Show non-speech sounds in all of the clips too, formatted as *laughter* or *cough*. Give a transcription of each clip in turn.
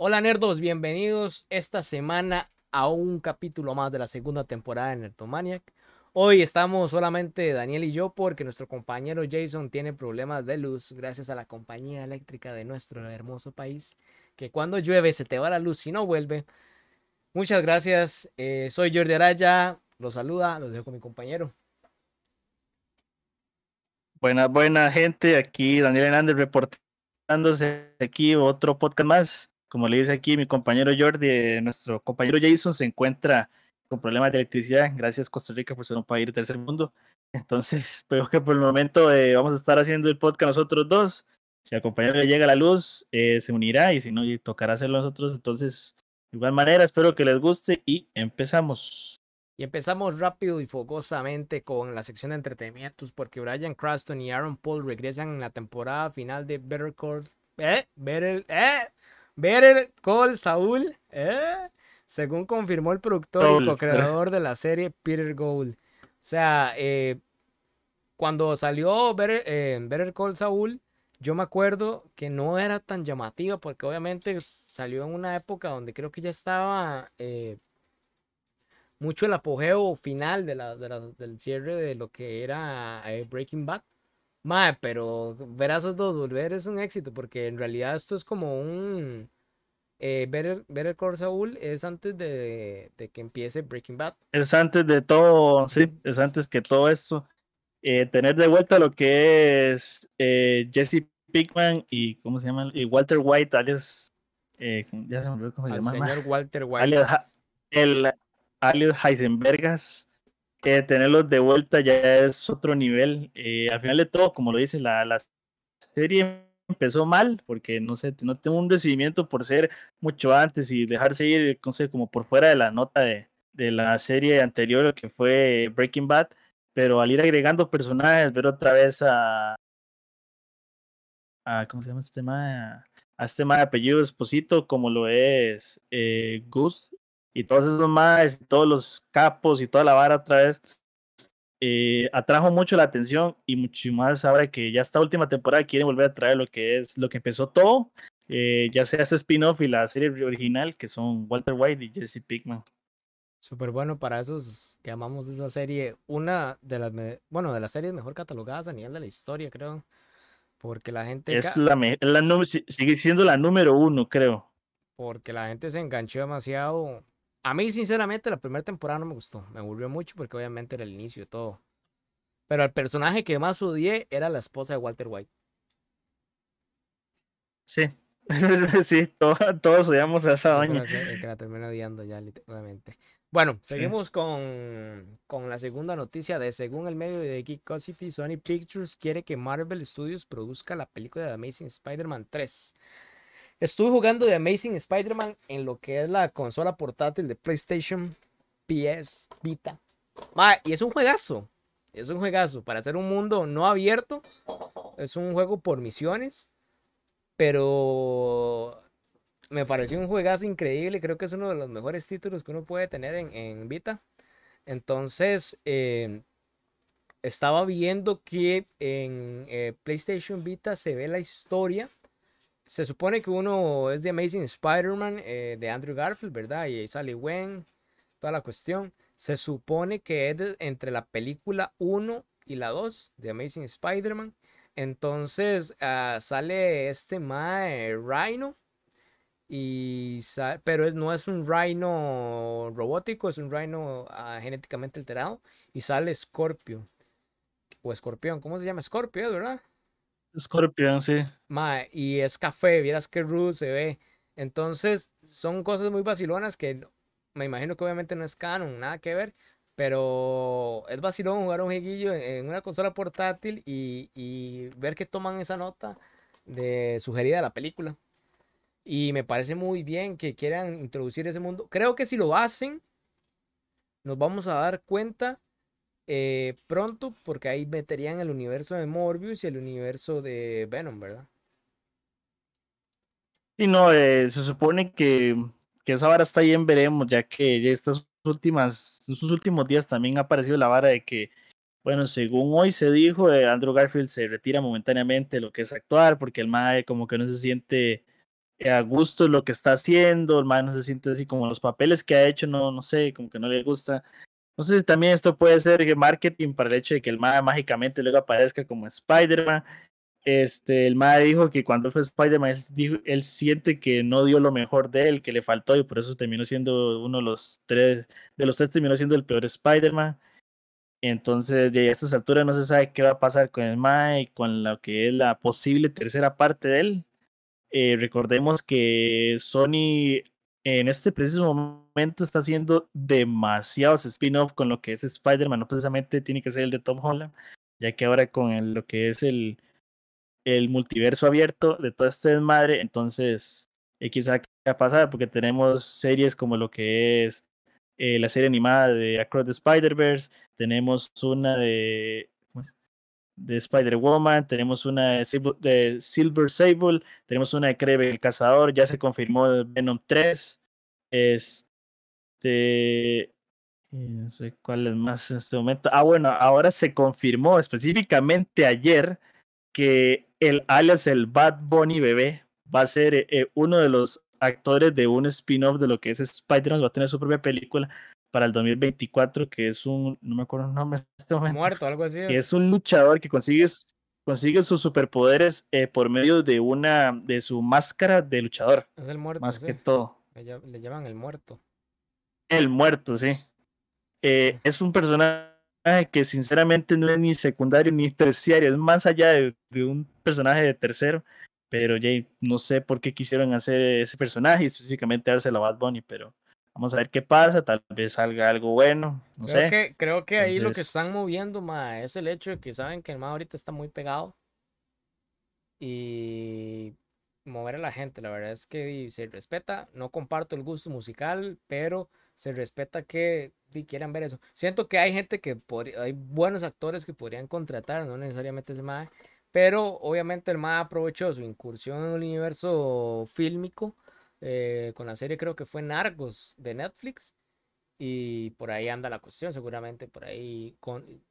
Hola nerdos, bienvenidos esta semana a un capítulo más de la segunda temporada de Nerdomaniac. Hoy estamos solamente Daniel y yo porque nuestro compañero Jason tiene problemas de luz gracias a la compañía eléctrica de nuestro hermoso país, que cuando llueve se te va la luz y no vuelve. Muchas gracias, eh, soy Jordi Araya, los saluda, los dejo con mi compañero. Buenas, buena gente, aquí Daniel Hernández reportándose aquí otro podcast más. Como le dice aquí mi compañero Jordi, eh, nuestro compañero Jason se encuentra con problemas de electricidad. Gracias Costa Rica por ser un país de tercer mundo. *laughs* Entonces, *laughs* espero que por el momento eh, vamos a estar haciendo el podcast nosotros dos. Si al compañero le llega la luz, eh, se unirá y si no, tocará hacerlo nosotros. Entonces, de igual manera, espero que les guste y empezamos. Y empezamos rápido y fogosamente con la sección de entretenimientos porque Brian Craston y Aaron Paul regresan en la temporada final de Better Call, eh, Better, eh, Better Call Saul, eh, según confirmó el productor y co-creador de la serie Peter Gould. O sea, eh, cuando salió Better, eh, Better Call Saul, yo me acuerdo que no era tan llamativa porque obviamente salió en una época donde creo que ya estaba eh, mucho el apogeo final de la, del cierre de lo que era Breaking Bad. Mae, pero ver a esos dos volver es un éxito porque en realidad esto es como un... Eh, Better, Better Call Saul es antes de, de, que empiece Breaking Bad. Es antes de todo, sí, es antes que todo esto. Eh, tener de vuelta lo que es eh, Jesse Pickman y, ¿cómo se llama? Y Walter White, alias... Eh, ya se me olvidó cómo se llama. señor Walter White. Alias, el, alias Heisenbergas, que tenerlos de vuelta ya es otro nivel. Eh, al final de todo, como lo dice, la, la serie empezó mal, porque no sé, no tengo un recibimiento por ser mucho antes y dejarse ir, no sé, como por fuera de la nota de, de la serie anterior que fue Breaking Bad, pero al ir agregando personajes, ver otra vez a, a ¿cómo se llama este tema? A este tema de apellido Esposito, como lo es eh, y todos esos más, todos los capos y toda la vara otra vez, eh, atrajo mucho la atención y mucho más ahora que ya esta última temporada quieren volver a traer lo que es lo que empezó todo, eh, ya sea ese spin-off y la serie original que son Walter White y Jesse Pickman. Súper bueno para esos que amamos de esa serie. Una de las, bueno, de las series mejor catalogadas a nivel de la historia, creo. Porque la gente... Es la, la sigue siendo la número uno, creo. Porque la gente se enganchó demasiado a mí, sinceramente, la primera temporada no me gustó. Me volvió mucho porque obviamente era el inicio de todo. Pero el personaje que más odié era la esposa de Walter White. Sí, *laughs* sí, todos odiamos a esa doña. Que, que, la termina odiando ya, literalmente. Bueno, seguimos sí. con, con, la segunda noticia de según el medio de Geek City, Sony Pictures quiere que Marvel Studios produzca la película de Amazing Spider-Man 3. Estuve jugando de Amazing Spider-Man en lo que es la consola portátil de PlayStation PS Vita. y es un juegazo. Es un juegazo. Para hacer un mundo no abierto. Es un juego por misiones. Pero me pareció un juegazo increíble. Creo que es uno de los mejores títulos que uno puede tener en, en Vita. Entonces, eh, estaba viendo que en eh, PlayStation Vita se ve la historia se supone que uno es de Amazing Spider-Man eh, de Andrew Garfield, ¿verdad? Y ahí sale Gwen, toda la cuestión. Se supone que es entre la película 1 y la 2 de Amazing Spider-Man. Entonces uh, sale este Mae Rhino. Y pero es, no es un Rhino robótico, es un Rhino uh, genéticamente alterado. Y sale Scorpio. O Escorpión, ¿cómo se llama? Scorpio, ¿verdad? Scorpion, sí. Mae, y es café, vieras qué rude se ve. Entonces, son cosas muy vacilonas que me imagino que obviamente no es canon, nada que ver. Pero es vacilón jugar un jueguillo en, una consola portátil y, y, ver que toman esa nota de sugerida de la película. Y me parece muy bien que quieran introducir ese mundo. Creo que si lo hacen, nos vamos a dar cuenta eh, pronto, porque ahí meterían el universo de Morbius y el universo de Venom, ¿verdad? Y no, eh, se supone que, que, esa vara está bien, veremos, ya que estas últimas, estos últimos días también ha aparecido la vara de que, bueno, según hoy se dijo, eh, Andrew Garfield se retira momentáneamente lo que es actuar, porque el MAE como que no se siente eh, a gusto lo que está haciendo, el mae no se siente así como los papeles que ha hecho, no, no sé, como que no le gusta. No sé si también esto puede ser marketing para el hecho de que el mae mágicamente luego aparezca como Spider-Man. Este, el mae dijo que cuando fue Spider-Man, él, siente que no dio lo mejor de él, que le faltó y por eso terminó siendo uno de los tres, de los tres terminó siendo el peor Spider-Man. Entonces, ya a estas alturas no se sabe qué va a pasar con el mae y con lo que es la posible tercera parte de él. Eh, recordemos que Sony en este preciso momento está haciendo demasiados spin-off con lo que es Spider-Man, no precisamente tiene que ser el de Tom Holland, ya que ahora con lo que es el, el multiverso abierto de todo este desmadre, entonces eh, quizá qué pasar, porque tenemos series como lo que es eh, la serie animada de Across the Spider-Verse, tenemos una de de Spider-Woman, tenemos una de Silver Sable, tenemos una de Creve el Cazador, ya se confirmó Venom 3, este, no sé cuál es más en este momento. Ah, bueno, ahora se confirmó específicamente ayer que el alias el Bad Bunny bebé va a ser eh, uno de los actores de un spin-off de lo que es Spider-Man, va a tener su propia película para el 2024, que es un, no me acuerdo el nombre este momento. Muerto, algo así. Es. es un luchador que consigue, consigue sus superpoderes eh, por medio de una, de su máscara de luchador. Es el muerto. Más que todo. Le, llaman el muerto. El muerto, sí. Eh, es un personaje que sinceramente no es ni secundario ni terciario, es más allá de, de un personaje de tercero. Pero ya no sé por qué quisieron hacer ese personaje y específicamente darse a Bad Bunny, pero Vamos a ver qué pasa, tal vez salga algo bueno, no creo sé. Que, creo que ahí lo que están moviendo, ma, es el hecho de que saben que el ma ahorita está muy pegado. Y mover a la gente, la verdad es que se respeta, no comparto el gusto musical, pero se respeta que quieran ver eso. Siento que hay gente que hay buenos actores que podrían contratar, no necesariamente ese MAE, pero obviamente el MAE aprovechó su incursión en el universo fílmico eh, con la serie creo que fue Nargos de Netflix. Y por ahí anda la cuestión, seguramente por ahí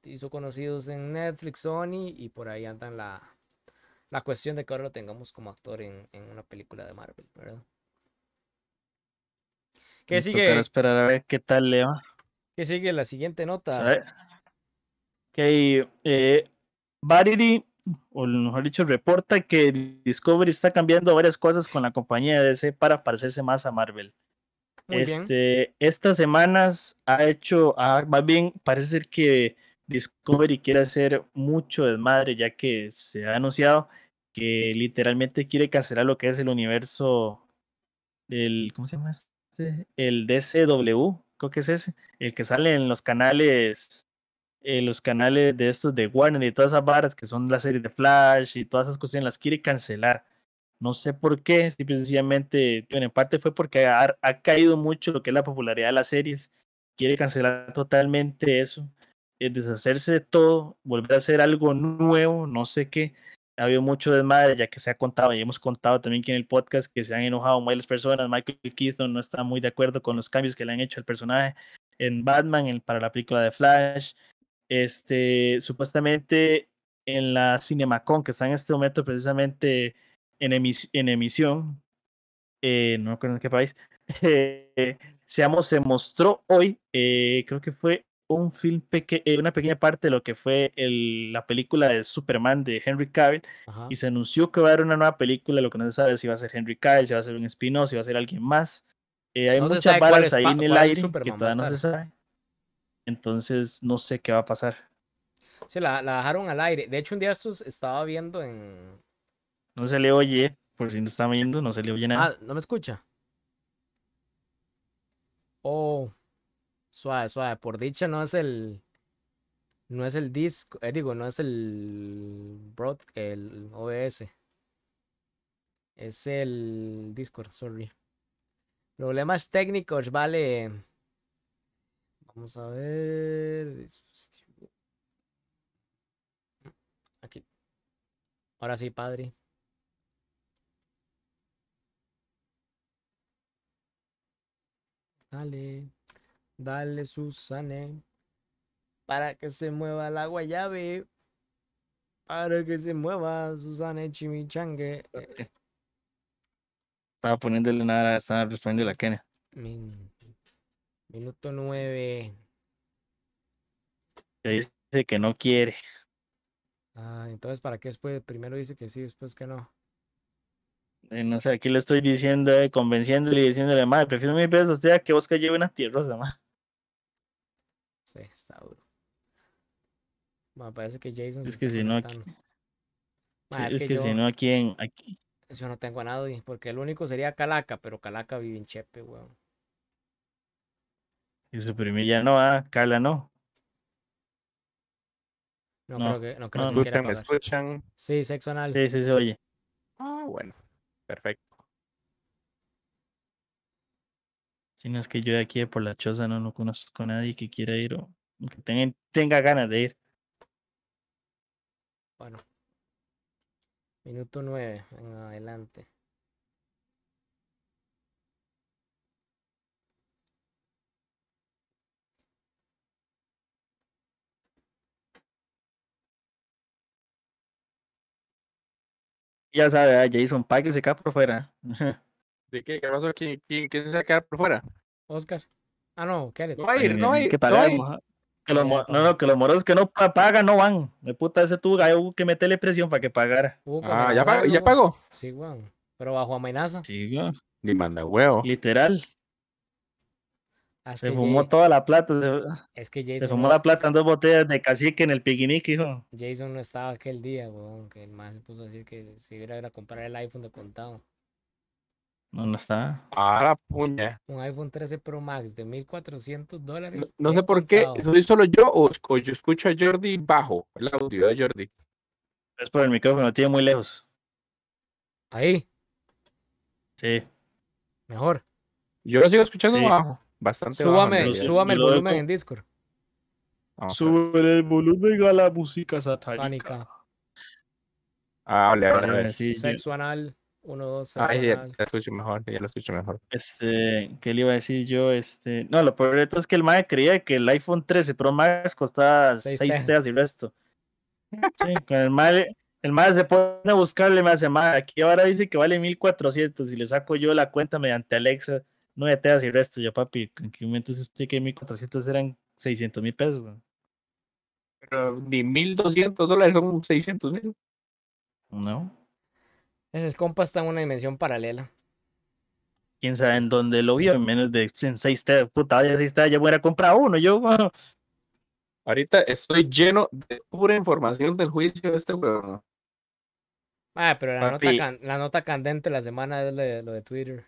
hizo conocidos en Netflix, Sony, y por ahí andan la, la cuestión de que ahora lo tengamos como actor en, en una película de Marvel, ¿verdad? ¿Qué sigue? esperar a ver qué tal le va. ¿Qué sigue la siguiente nota? Ok, eh, o mejor dicho, reporta que Discovery está cambiando varias cosas con la compañía de DC para parecerse más a Marvel. este, estas semanas ha hecho, más bien parece ser que Discovery quiere hacer mucho desmadre, ya que se ha anunciado que literalmente quiere cancelar lo que es el universo del, ¿cómo se llama este? El DCW, creo que es ese, el que sale en los canales eh, los canales de estos de Warner y todas esas barras que son la serie de Flash y todas esas cuestiones las quiere cancelar. No sé por qué, simplemente, bueno, en parte fue porque ha, caído mucho lo que es la popularidad de las series. Quiere cancelar totalmente eso, eh, deshacerse de todo, volver a hacer algo nuevo, no sé qué. Ha habido mucho desmadre, ya que se ha contado y hemos contado también que en el podcast que se han enojado varias personas. Michael Keaton no está muy de acuerdo con los cambios que le han hecho al personaje en Batman, para la película de Flash. Este, supuestamente en la CinemaCon, que está en este momento precisamente en, en emisión, eh, no recuerdo en qué país, *laughs* eh, seamos, se mostró hoy, eh, creo que fue un film peque una pequeña parte de lo que fue el, la película de Superman de Henry Cavill y se anunció que va a haber una nueva película, lo que no se sabe si va a ser Henry Cavill, si va a ser un spin-off, si va a ser alguien más. hay muchas balas ahí en el aire que todavía no se sabe. Entonces no sé qué va a pasar. Sí, la, la dejaron al aire. De hecho, un día estos estaba viendo en. No se le oye, por si no está viendo, no se le oye nada. Ah, ¿no me escucha? Oh, suave, suave. Por dicha no es el. No es el disco, eh, digo, no es el broad, el OBS. Es el Discord, sorry. Problemas técnicos, vale. Vamos a ver. Aquí. Ahora sí, padre. Dale. Dale, Susane. Para que se mueva la guayave. Para que se mueva Susane Chimichangue. Estaba poniéndole nada, estaba respondiendo a Kenia. Min- Minuto 9. Que dice que no quiere. Ah, entonces, ¿para qué después? Primero dice que sí, después que no. Eh, no sé, aquí le estoy diciendo, eh, convenciéndole y diciéndole, madre, prefiero mil veces a usted a que Oscar lleve una tierrosa más. Sí, está duro. Bueno, parece que Jason se Es que si no, aquí-. Sí, Ma, es, que, si yo, no, aquí en, aquí, yo no tengo a nadie, porque el único sería Calaca, pero Calaca vive en Chepe, weón. Y suprimir ya no, ah, Carla no. No, No, creo que, no creo no, que no. quiera Escuchan, me escuchan. Sí, sexo anal. Sí, sí, se oye. Ah, bueno. Perfecto. Si no es que yo de aquí de por la choza no, no conozco a nadie que quiera ir o que tenga, tenga ganas de ir. Bueno. Minuto 9 en adelante. Ya sabe, ah, Jason Pike se queda por fuera. *laughs* ¿De qué? ¿Qué pasó? ¿Quién, quién, quién se va a quedar por fuera? Oscar. Ah, no, Kenneth. No va a ir, no va a ir. que no pagar, que los no, no, que los moros que no pa- pagan no van. De puta, ese tuvo hay que meterle presión para que pagara. Hubo que Ah, ¿ya pagó? ¿Ya weón. pagó? Sí, weón. Pero bajo amenaza. Sí, güey, Ni manda huevo. literal. Se fumó Jay- toda la plata. Se, Es que se Jason, fumó no, la plata en dos botellas de cacique en el piquinique, hijo. Jason no estaba aquel día, weón. Que el más se puso a decir que si iba a ir a comprar el iPhone de contado. No, no está. Ah, la puña. Un iPhone 13 Pro Max de 1400 No, dólares. no sé por qué. contado. ¿Soy solo yo o, o yo escucho a Jordi bajo el audio de Jordi? Es por el micrófono, tiene muy lejos. Ahí, Sí. mejor. Yo lo sigo escuchando Sí. bajo. Bastante Súbame, el lo volumen en Discord. Ver. Sube el volumen a la música satánica. Pánica. Ah, hable, hable, hable. Sí, Sexo anal. 1, 2, sexo Ay, ya la escucho mejor, ya lo escucho mejor. Este, ¿qué le iba a decir yo? Este, no, lo peor de todo es que el MAE creía que el iPhone 13 Pro Max costaba Seis 6 tejas. teas y resto. Sí, con el MAE, el MAE se pone a buscarle, me hace MAE, aquí ahora dice que vale 1400 y le saco yo la cuenta mediante Alexa, 9 teas y resto. Yo, papi, ¿en qué momento es usted que 1400 eran 600 mil pesos? güey? Pero ni 1200 dólares son 600 mil. No, El compa está en una dimensión paralela. quién sabe en dónde lo vio, en menos de 6 teas, puta, ya 6 teas, ya voy a comprar uno, yo, bueno, Ahorita estoy lleno de pura información del juicio de este huevón. Ah, pero la nota, la nota candente de la semana es lo de, lo de Twitter.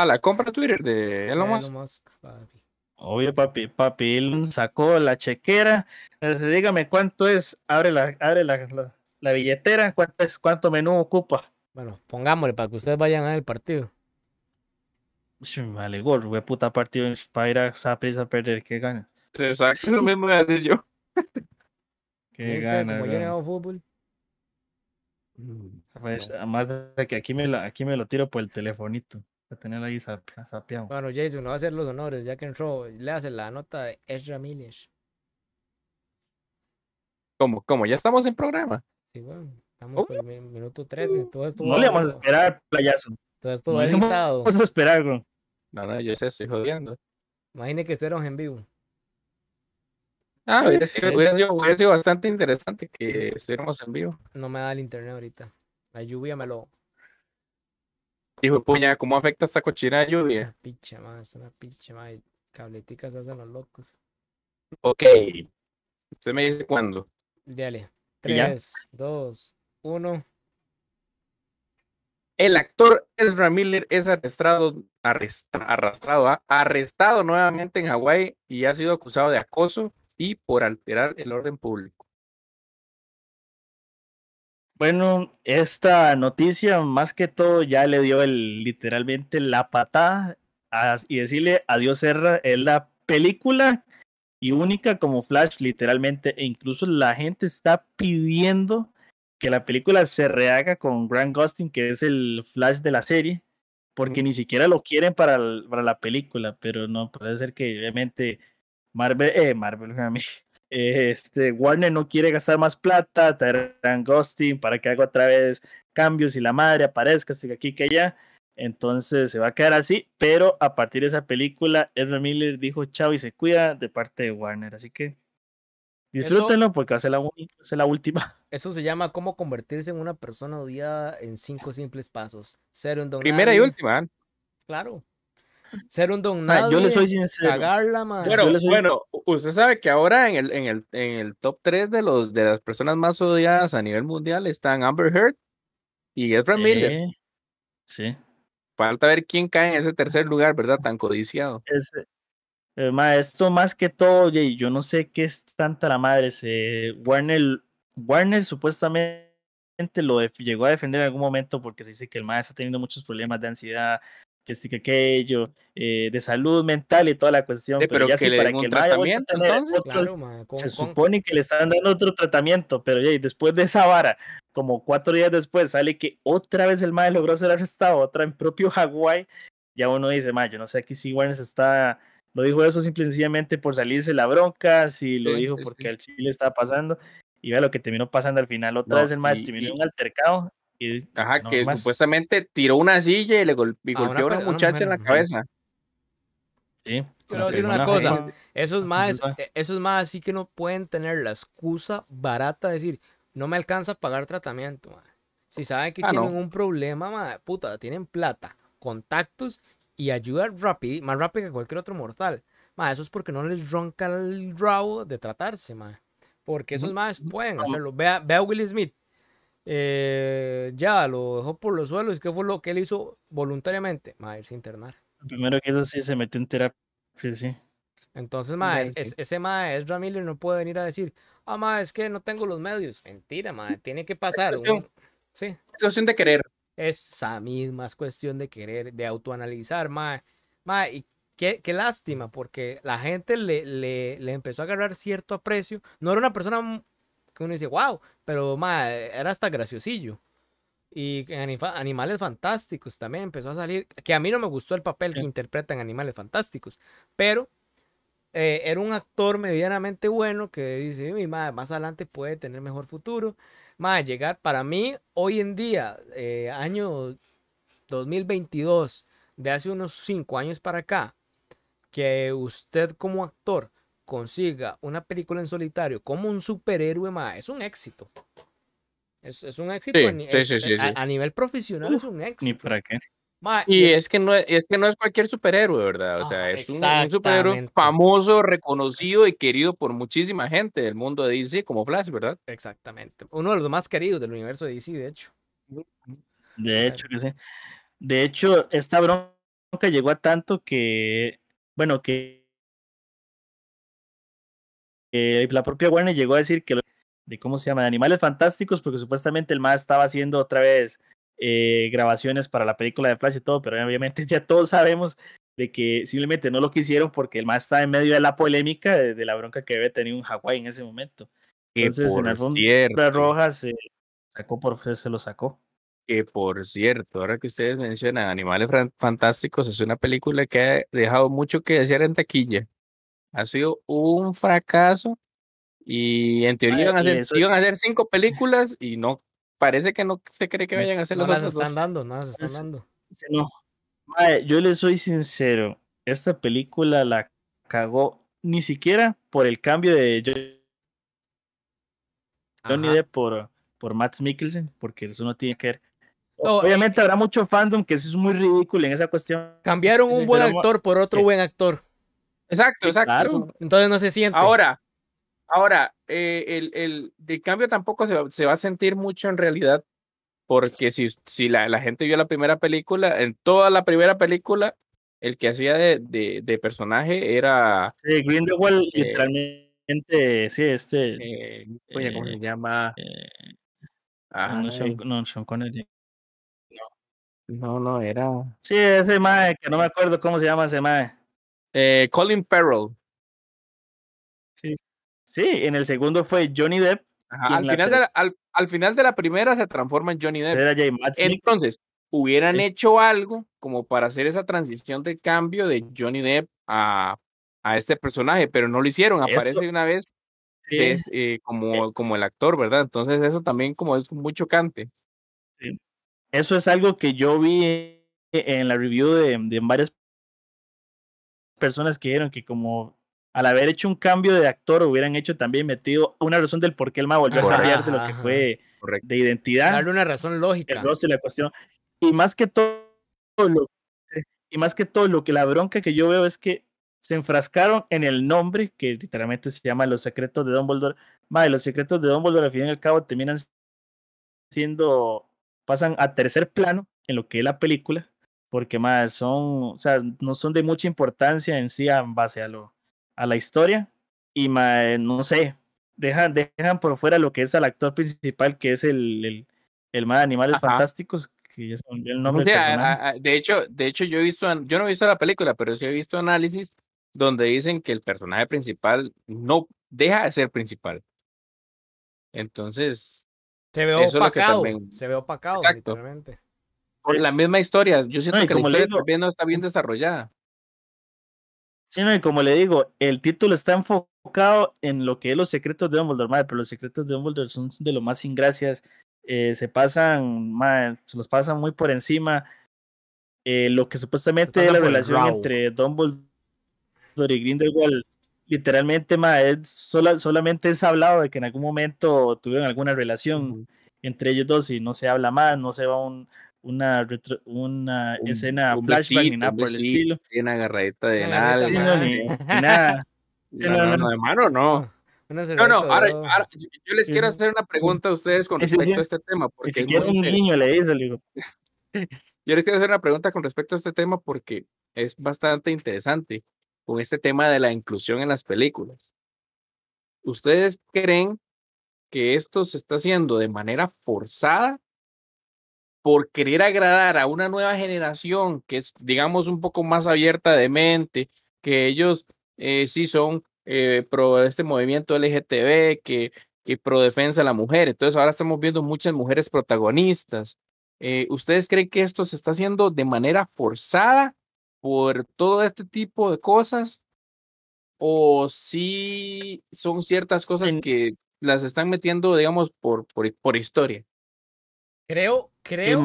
Ah, la compra Twitter de Elon Elon Musk. Papi. Obvio, papi, papi, él sacó la chequera. dígame cuánto es, abre la, abre la, la, la billetera, cuánto es, cuánto menú ocupa. Bueno, pongámosle para que ustedes vayan a ver el partido. Vale, gol, güey, puta partido para ir a Saprissa a perder, qué ganas. Exacto, lo mismo voy a decir yo. *laughs* Qué Es ganas, como yo no hago fútbol. Pues, además de que aquí me, lo, aquí me lo tiro por el telefonito, para tener ahí sapea- sapeado. Bueno, Jason, no va a hacer los honores, ya que entró. Le hace la nota de Ezra Miller. ¿Cómo? ¿Cómo? ¿Ya estamos en programa? Sí, bueno. Estamos por el mi- minuto 13. Todo esto No le vamos a esperar, playazo. Todo esto No le editado. vamos a esperar, güey. No, no, yo sé, estoy jodiendo. Imagine que estuvieron en vivo. Ah, hubiera sido, hubiera sido- hubiera sido bastante interesante que estuviéramos en vivo. No me da el internet ahorita. La lluvia me lo. Dijo, puña, ¿cómo afecta esta cochina de lluvia? Picha, más, es una picha, más. Cableticas hacen los locos. Ok. Usted me dice cuándo. Dale. ¿Y ya? 3, 2, 1. El actor Ezra Miller es arrestado, arresta- arrastrado, ¿ah? arrestado nuevamente en Hawái y ha sido acusado de acoso y por alterar el orden público. Bueno, esta noticia más que todo ya le dio el, literalmente la patada a- y decirle adiós Serra es la película y única como Flash literalmente e incluso la gente está pidiendo que la película se rehaga con Grant Gustin que es el Flash de la serie porque ni siquiera lo quieren para, el- para la película pero no puede ser que obviamente Marvel eh, Marvel *laughs* a mí este, Warner no quiere gastar más plata, traer a Grant Gustin para que haga otra vez cambios y la madre aparezca, siga aquí que allá. Entonces se va a quedar así, pero a partir de esa película, Ezra Miller dijo chao y se cuida de parte de Warner. Así que disfrútenlo porque va a ser la, la última. *laughs* Eso se llama cómo convertirse en una persona odiada en cinco simples pasos. Ser un don Primera y última. Claro. Ser un don nadie, Yo le soy sincero. Cagarla, man. Bueno, bueno, usted sabe que ahora en el, en el, en el top 3 de, los, de las personas más odiadas a nivel mundial están Amber Heard y Ezra Miller. Sí. Falta ver quién cae en ese tercer lugar, ¿verdad? Tan codiciado. eh, esto más que todo, yo no sé qué es tanta la madre. Warner, Warner supuestamente lo llegó a defender en algún momento porque se dice que el maestro está teniendo muchos problemas de ansiedad, que sí que aquello, eh, de salud mental y toda la cuestión. pero, ya sí, para que el tratamiento, se supone que le están dando otro tratamiento, pero ya, después de esa vara, como cuatro días después, sale que otra vez el mae logró ser arrestado, otra en propio Hawái, ya uno dice, mae, yo no sé aquí si Warner está, lo dijo eso simplemente por salirse la bronca, si lo dijo porque al Chile estaba pasando, y vea lo que terminó pasando al final, otra vez el mae terminó en un altercado Ajá, que supuestamente tiró una silla y le golpeó a una, muchacha en la cabeza. Sí. Quiero decir una cosa, esos más, e, esos más así que no pueden tener la excusa barata de decir, no me alcanza a pagar tratamiento. Si saben que ah, tienen un problema, puta, tienen plata, contactos y ayuda rápido, más rápido que cualquier otro mortal. eso es porque no les ronca el rabo de tratarse, porque esos más pueden hacerlo. Vea, vea a Will Smith eh, ya lo dejó por los suelos. ¿Qué fue lo que él hizo voluntariamente? Ma, irse a internar. primero que eso sí se metió en terapia, sí. Entonces, ma, ese ma, Ezra Miller no puede venir a decir, ah, ma, es que no tengo los medios. Mentira, ma, tiene que pasar. Es cuestión, sí. es cuestión de querer. Es esa misma es cuestión de querer, de autoanalizar, ma. Ma, y qué, qué lástima, porque la gente le, le, le empezó a agarrar cierto aprecio. No era una persona uno dice, wow, pero ma, era hasta graciosillo. Y en Animales Fantásticos también empezó a salir, que a mí no me gustó el papel que interpreta en Animales Fantásticos, pero eh, era un actor medianamente bueno que dice, mi madre, más adelante puede tener mejor futuro. Más llegar para mí hoy en día, eh, año 2022, de hace unos cinco años para acá, que usted como actor consiga una película en solitario como un superhéroe, es un éxito. Es, es un éxito a, nivel profesional, es un éxito. Ni para qué. y es que, no, es que no es cualquier superhéroe, ¿verdad? O sea, es un, superhéroe famoso, reconocido y querido por muchísima gente del mundo de DC, como Flash, ¿verdad? Exactamente. Uno de los más queridos del universo de DC, de hecho. De hecho, que sí. De hecho, esta bronca llegó a tanto que, bueno, que eh, la propia Warner llegó a decir que de cómo se llama, de Animales Fantásticos, porque supuestamente el más estaba haciendo otra vez eh, grabaciones para la película de Flash y todo, pero obviamente *laughs* ya todos sabemos de que simplemente no lo quisieron porque el más estaba en medio de la polémica de, la bronca que había tenido en Hawái en ese momento. Entonces, en alfombra roja se sacó por se lo sacó. Que por cierto, ahora que ustedes mencionan Animales Fantásticos, es una película que ha dejado mucho que desear en taquilla ha sido un fracaso y en teoría iban, a hacer, cinco películas y no, parece que no se cree que vayan a hacer no las otras están dando, no las están dando. No. yo le soy sincero, esta película la cagó ni siquiera por el cambio de Johnny Depp por, por Matt Mikkelsen, porque eso no tiene que ver. Obviamente habrá mucho fandom que eso es muy ridículo en esa cuestión. Cambiaron un buen actor por otro buen actor. Exacto, exacto. Entonces no se siente. Ahora, ahora, eh, el, el, el, cambio tampoco se va, a sentir mucho en realidad, porque si, si la, la, gente vio la primera película, en toda la primera película, el que hacía de, de, de personaje era... Sí, Grindelwald, eh, literalmente, sí, este... Eh, oye, ¿cómo se llama? no, Sean, no, Sean Connery. No, no, era... Sí, ese mae, que no me acuerdo cómo se llama ese mae. Eh, Colin Farrell. Sí, sí, en el segundo fue Johnny Depp. al, final de la, al, final de la primera se transforma en Johnny Depp. Entonces, hubieran hecho algo como para hacer esa transición de cambio de Johnny Depp a, a este personaje, pero no lo hicieron. Aparece una vez eh, como, como el actor, ¿verdad? Entonces, eso también como es muy chocante. eso es algo que yo vi en la review de, de varias personas que dijeron que como al haber hecho un cambio de actor hubieran hecho también metido una razón del por qué el ma volvió a cambiar de lo que fue Correcto. de identidad, Darle una razón lógica. el la cuestión. Y más que todo, lo, y más que todo, lo que la bronca que yo veo es que se enfrascaron en el nombre, que literalmente se llama Los Secretos de Dumbledore. Madre, los secretos de Dumbledore al fin y al cabo terminan siendo, pasan a tercer plano en lo que es la película, porque más son, o sea, no son de mucha importancia en sí en base a lo, a la historia, y mae, no sé, dejan, dejan por fuera lo que es al actor principal, que es el, el, el más de Animales Ajá. Fantásticos, que olvidó el nombre Sí, del a- personaje. a- a- de hecho, de hecho yo he visto, yo no he visto la película, pero sí he visto análisis donde dicen que el personaje principal no deja de ser principal. Entonces, Se ve Eso es lo que opacado. también- Se ve opacado, Exacto. literalmente. Por la misma historia, yo siento que la historia digo- también no está bien desarrollada. Sí, no, y como le digo, el título está enfocado en lo que es los secretos de Dumbledore, madre, pero los secretos de Dumbledore son de lo más ingracias, eh, se pasan, madre, se los pasan muy por encima. eh, lo que supuestamente es la relación entre Dumbledore y Grindelwald, literalmente, madre, es sola- solamente es hablado de que en algún momento tuvieron alguna relación entre ellos dos y no se habla más, no se va un, una, retro- una Un- escena un flashback ni nada por el estilo. Una agarradita de Una agarradita Sí, nalga. no, ni, ni nada. *laughs* Sí, No, no, no, no. no, de mano no. Ahora, yo yo les quiero hacer una pregunta a ustedes con sí, respecto sí. a este tema, Ni porque muy un guiño le hizo, le digo. *laughs* Yo les quiero hacer una pregunta con respecto a este tema porque es bastante interesante con este tema de la inclusión en las películas. ¿Ustedes creen que esto se está haciendo de manera forzada por querer agradar a una nueva generación que es, digamos, un poco más abierta de mente, que ellos eh, sí son eh, pro este movimiento LGTB, que, que pro defensa de la mujer? Entonces ahora estamos viendo muchas mujeres protagonistas. Eh, ¿Ustedes creen que esto se está haciendo de manera forzada por todo este tipo de cosas? ¿O sí son ciertas cosas que las están metiendo, digamos, por, por, por historia? Creo, creo.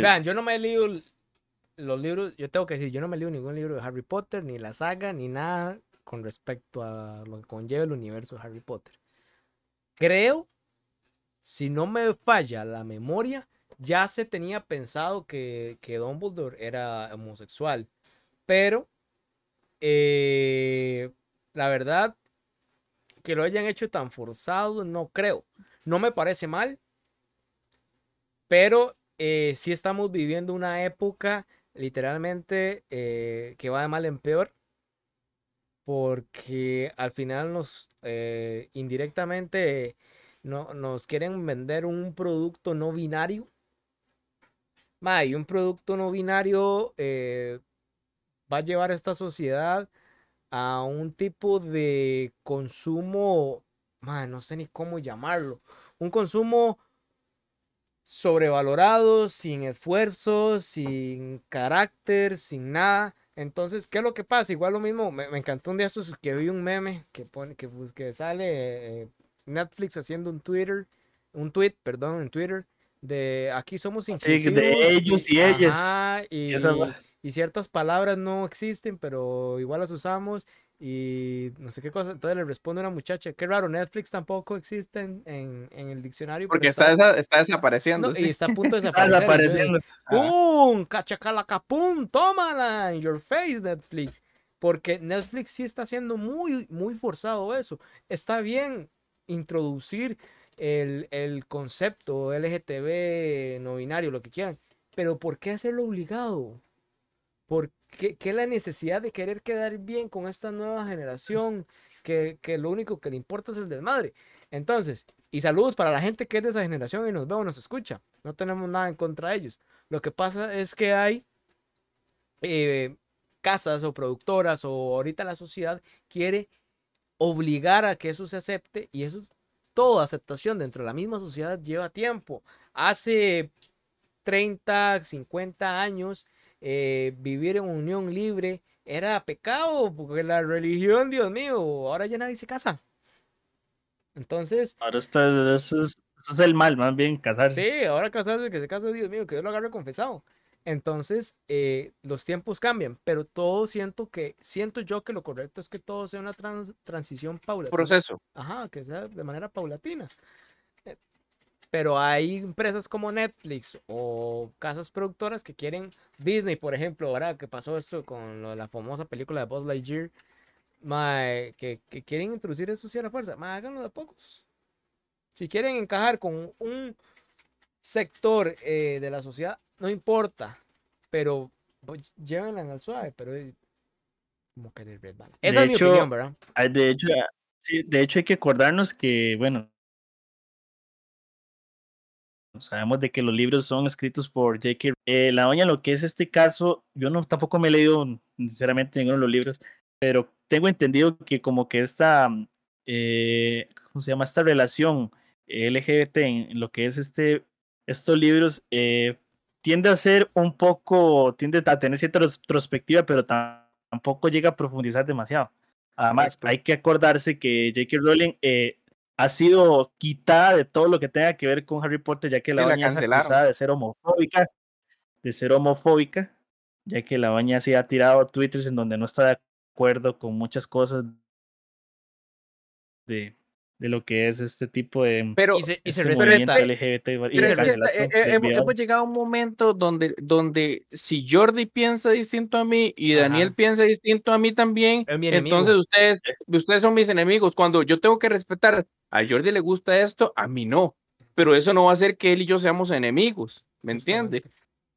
Vean, yo no me he leído los libros, yo tengo que decir, yo no me he leído ningún libro de Harry Potter, ni la saga, ni nada con respecto a lo que conlleva el universo de Harry Potter. Creo, si no me falla la memoria, ya se tenía pensado que, que Dumbledore era homosexual, pero eh, la verdad, que lo hayan hecho tan forzado, no creo. No me parece mal, pero eh, sí estamos viviendo una época literalmente eh, que va de mal en peor. Porque al final nos eh, indirectamente no, nos quieren vender un producto no binario. Y un producto no binario va a llevar a esta sociedad a un tipo de consumo, no sé ni cómo llamarlo, un consumo sobrevalorado, sin esfuerzo, sin carácter, sin nada. Entonces, ¿qué es lo que pasa? Igual lo mismo, me, me encantó un día estos que vi un meme que pone, que, pues, que sale eh, Netflix haciendo un Twitter, un tweet, perdón, en Twitter, de aquí somos Sí, inclusivos. de ellos y ellas. ajá, y ciertas palabras no existen, pero igual las usamos y no sé qué cosa. Entonces le responde una muchacha, qué raro, Netflix tampoco existe en, en- en el diccionario. Porque está, desa- está desapareciendo. no, sí. y está a punto de desaparecer. desapareciendo. ¡Pum! ¡Cachacalaca! ¡Pum! ¡Tómala! In your face, Netflix. Porque Netflix sí está haciendo muy, muy forzado eso. Está bien introducir el, el concepto LGTB, no binario, lo que quieran. Pero ¿por qué hacerlo obligado? ¿Por qué, qué la necesidad de querer quedar bien con esta nueva generación? Que, que lo único que le importa es el desmadre. Entonces, y saludos para la gente que es de esa generación y nos ve o nos escucha. No tenemos nada en contra de ellos. Lo que pasa es que hay eh, casas o productoras o ahorita la sociedad quiere obligar a que eso se acepte y eso toda aceptación dentro de la misma sociedad lleva tiempo. Hace 30, 50 años eh, vivir en unión libre era pecado porque la religión, Dios mío, ahora ya nadie se casa. Entonces, Ahora está, eso es, eso es el mal, más bien casarse. Sí, ahora casarse, que se case, Dios mío, que Dios lo agarre confesado. Entonces, eh, los tiempos cambian, pero todo siento que, siento yo que lo correcto es que todo sea una trans- transición paulatina. Proceso. Ajá, que sea de manera paulatina. Pero hay empresas como Netflix o casas productoras que quieren, Disney, por ejemplo, ahora que pasó esto con lo de la famosa película de Buzz Lightyear, mae, que, que quieren introducir eso sí a la fuerza, mae, háganlo de pocos. Si quieren encajar con un sector eh, de la sociedad, no importa, pero pues, llévenla al suave, pero eh, como querer resbalar. Esa De es mi hecho, opinión, ¿verdad? Ah, De hecho, sí, de hecho hay que acordarnos que, bueno, sabemos de que los libros son escritos por J.K. Eh, la doña, lo que es este caso, yo no tampoco me he leído sinceramente ninguno de los libros, pero tengo entendido que como que esta, mm, eh, ¿cómo se llama? Esta relación LGBT en, lo que es este, estos libros, eh, tiende a ser un poco, tiende a tener cierta retrospectiva, pero tam- tampoco llega a profundizar demasiado. Además, hay que acordarse que J.K. Rowling eh, ha sido quitada de todo lo que tenga que ver con Harry Potter, ya que la doña es acusada de ser homofóbica, de ser homofóbica, ya que la doña sí ha tirado twitters en donde no está de acuerdo con muchas cosas de, de lo que es este tipo de Pero, Y se, y se este respeta. movimiento LGBT y pero se es que esta- cancelación eh, hemos, llegado a un momento donde, donde si Jordi piensa distinto a mí y Daniel Ajá. piensa distinto a mí también, Es entonces ustedes, ustedes son mis enemigos. Cuando yo tengo que respetar, a Jordi le gusta esto, a mí no. Pero eso no va a hacer que él y yo seamos enemigos, ¿me entiende?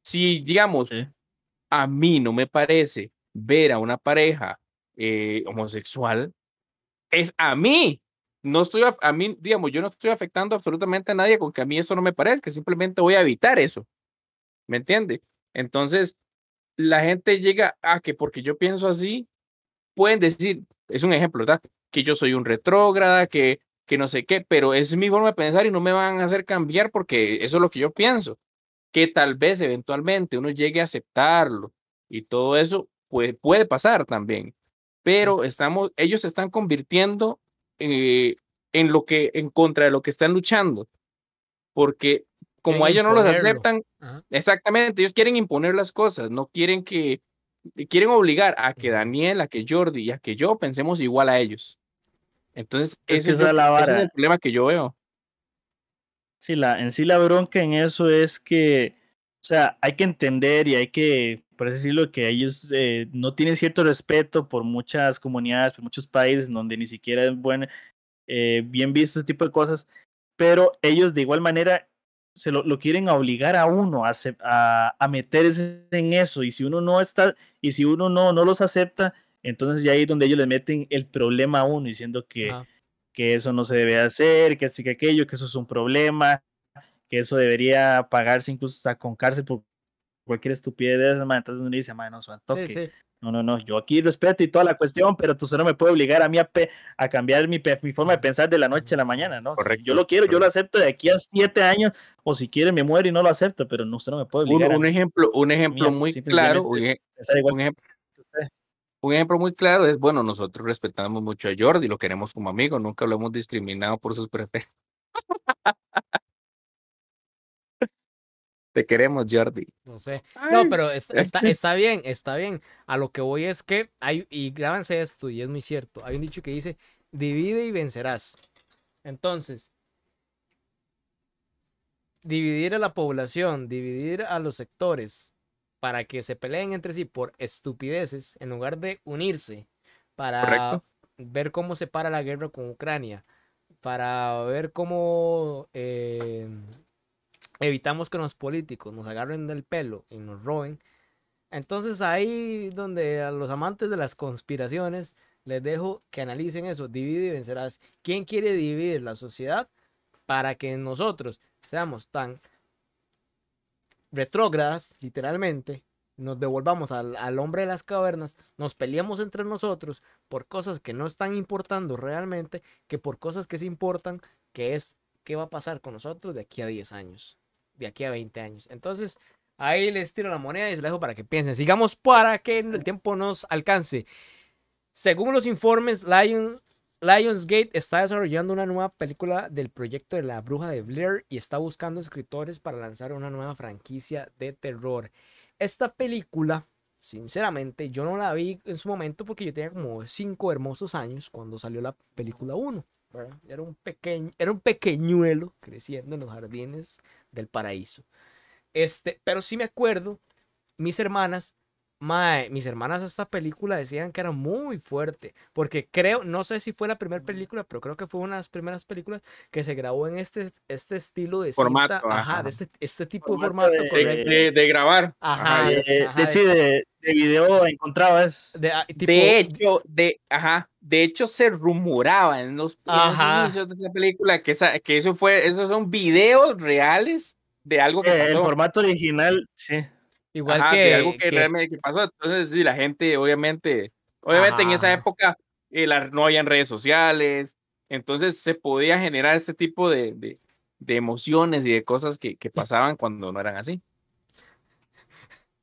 Si, digamos, Sí. a mí no me parece ver a una pareja eh, homosexual, es a mí. No estoy, a mí, digamos, yo no estoy afectando absolutamente a nadie con que a mí eso no me parezca, simplemente voy a evitar eso. ¿Me entiende? Entonces, la gente llega a que porque yo pienso así, pueden decir, es un ejemplo, ¿verdad? Que yo soy un retrógrada, que, que no sé qué, pero es mi forma de pensar y no me van a hacer cambiar porque eso es lo que yo pienso. Que tal vez eventualmente uno llegue a aceptarlo y todo eso puede, puede pasar también. Pero estamos, ellos se están convirtiendo eh, en lo que, en contra de lo que están luchando. Porque como ellos no los aceptan, Ajá. Exactamente, ellos quieren imponer las cosas, no quieren que, quieren obligar a que. Daniel, a que Jordi y a que yo pensemos igual a ellos. Entonces, Es ese, es esa yo- es la ese es vara. el problema que yo veo. Sí, la, en sí la bronca en eso es que, o sea, hay que entender y hay que, por así decirlo, que ellos eh, no tienen cierto respeto por muchas comunidades, por muchos países donde ni siquiera es buen, eh, bien visto este tipo de cosas, pero ellos de igual manera se lo, lo quieren obligar a uno a, a, a meterse en eso y si uno no está, y si uno no, no los acepta, entonces ya ahí es donde ellos le meten el problema a uno diciendo que que eso no se debe hacer, que así que aquello, que eso es un problema, que eso debería pagarse incluso hasta con cárcel por cualquier estupidez de esas, ma, entonces uno dice, "Ma, no, toque. sí. No, no, no, yo aquí respeto y toda la cuestión, pero tú solo me puede obligar a mí a, pe- a cambiar mi, pe- mi forma de pensar de la noche a la mañana, ¿no? Si Correcto, yo lo quiero, yo lo acepto de aquí a siete años, o si quiere me muero y no lo acepto, pero no, usted no me puede Un, obligar un mí ejemplo, un ejemplo mí muy claro, un, un un ejemplo muy claro es, bueno, nosotros respetamos mucho a Jordi, lo queremos como amigo, nunca lo hemos discriminado por sus preferencias. Te queremos, Jordi. No sé. No, pero es- está, está bien, está bien. A lo que voy es que hay, y grábense esto, y es muy cierto. Hay un dicho que dice, divide y vencerás. Entonces, dividir a la población, dividir a los sectores para que se peleen entre sí por estupideces, en lugar de unirse para Correcto. ver cómo se para la guerra con Ucrania, para ver cómo eh, evitamos que los políticos nos agarren del pelo y nos roben. Entonces ahí donde a los amantes de las conspiraciones les dejo que analicen eso, divide y vencerás. ¿Quién quiere dividir la sociedad para que nosotros seamos tan retrógradas, literalmente, nos devolvamos al, al hombre de las cavernas, nos peleamos entre nosotros por cosas que no están importando realmente, que por cosas que se importan, que es qué va a pasar con nosotros de aquí a 10 años, de aquí a 20 años. Entonces, ahí les tiro la moneda y se la dejo para que piensen. Sigamos para que el tiempo nos alcance. Según los informes, Lion Lionsgate está desarrollando una nueva película del proyecto de la bruja de Blair y está buscando escritores para lanzar una nueva franquicia de terror. Esta película, sinceramente, yo no la vi en su momento porque yo tenía como cinco hermosos años cuando salió la película 1. Era un, pequeño, era un pequeñuelo creciendo en los jardines del paraíso. Este, pero sí me acuerdo, mis hermanas Mae, mis hermanas esta película decían que era muy fuerte, porque creo, no sé si fue la primera película, pero creo que fue una de las primeras películas que se grabó en este, este estilo de Formato, cinta, ajá, ajá. de este, este tipo de Formato formato, de- correcto. De, de grabar. Ajá, Ajá, de, ajá, de- sí, de, de video encontrado es. De, ah, tipo, De hecho, de, ajá, de hecho se rumoraba en los, en los inicios de esa película que, esa, que eso fue, esos son videos reales de algo que eh, el pasó. formato original, sí. Igual Ajá, que, de algo que, que- realmente que pasó. Entonces, sí, la gente, obviamente, obviamente en esa época eh, la- no habían redes sociales, entonces se podía generar este tipo de, de, de emociones y de cosas que, que *laughs* pasaban cuando no eran así.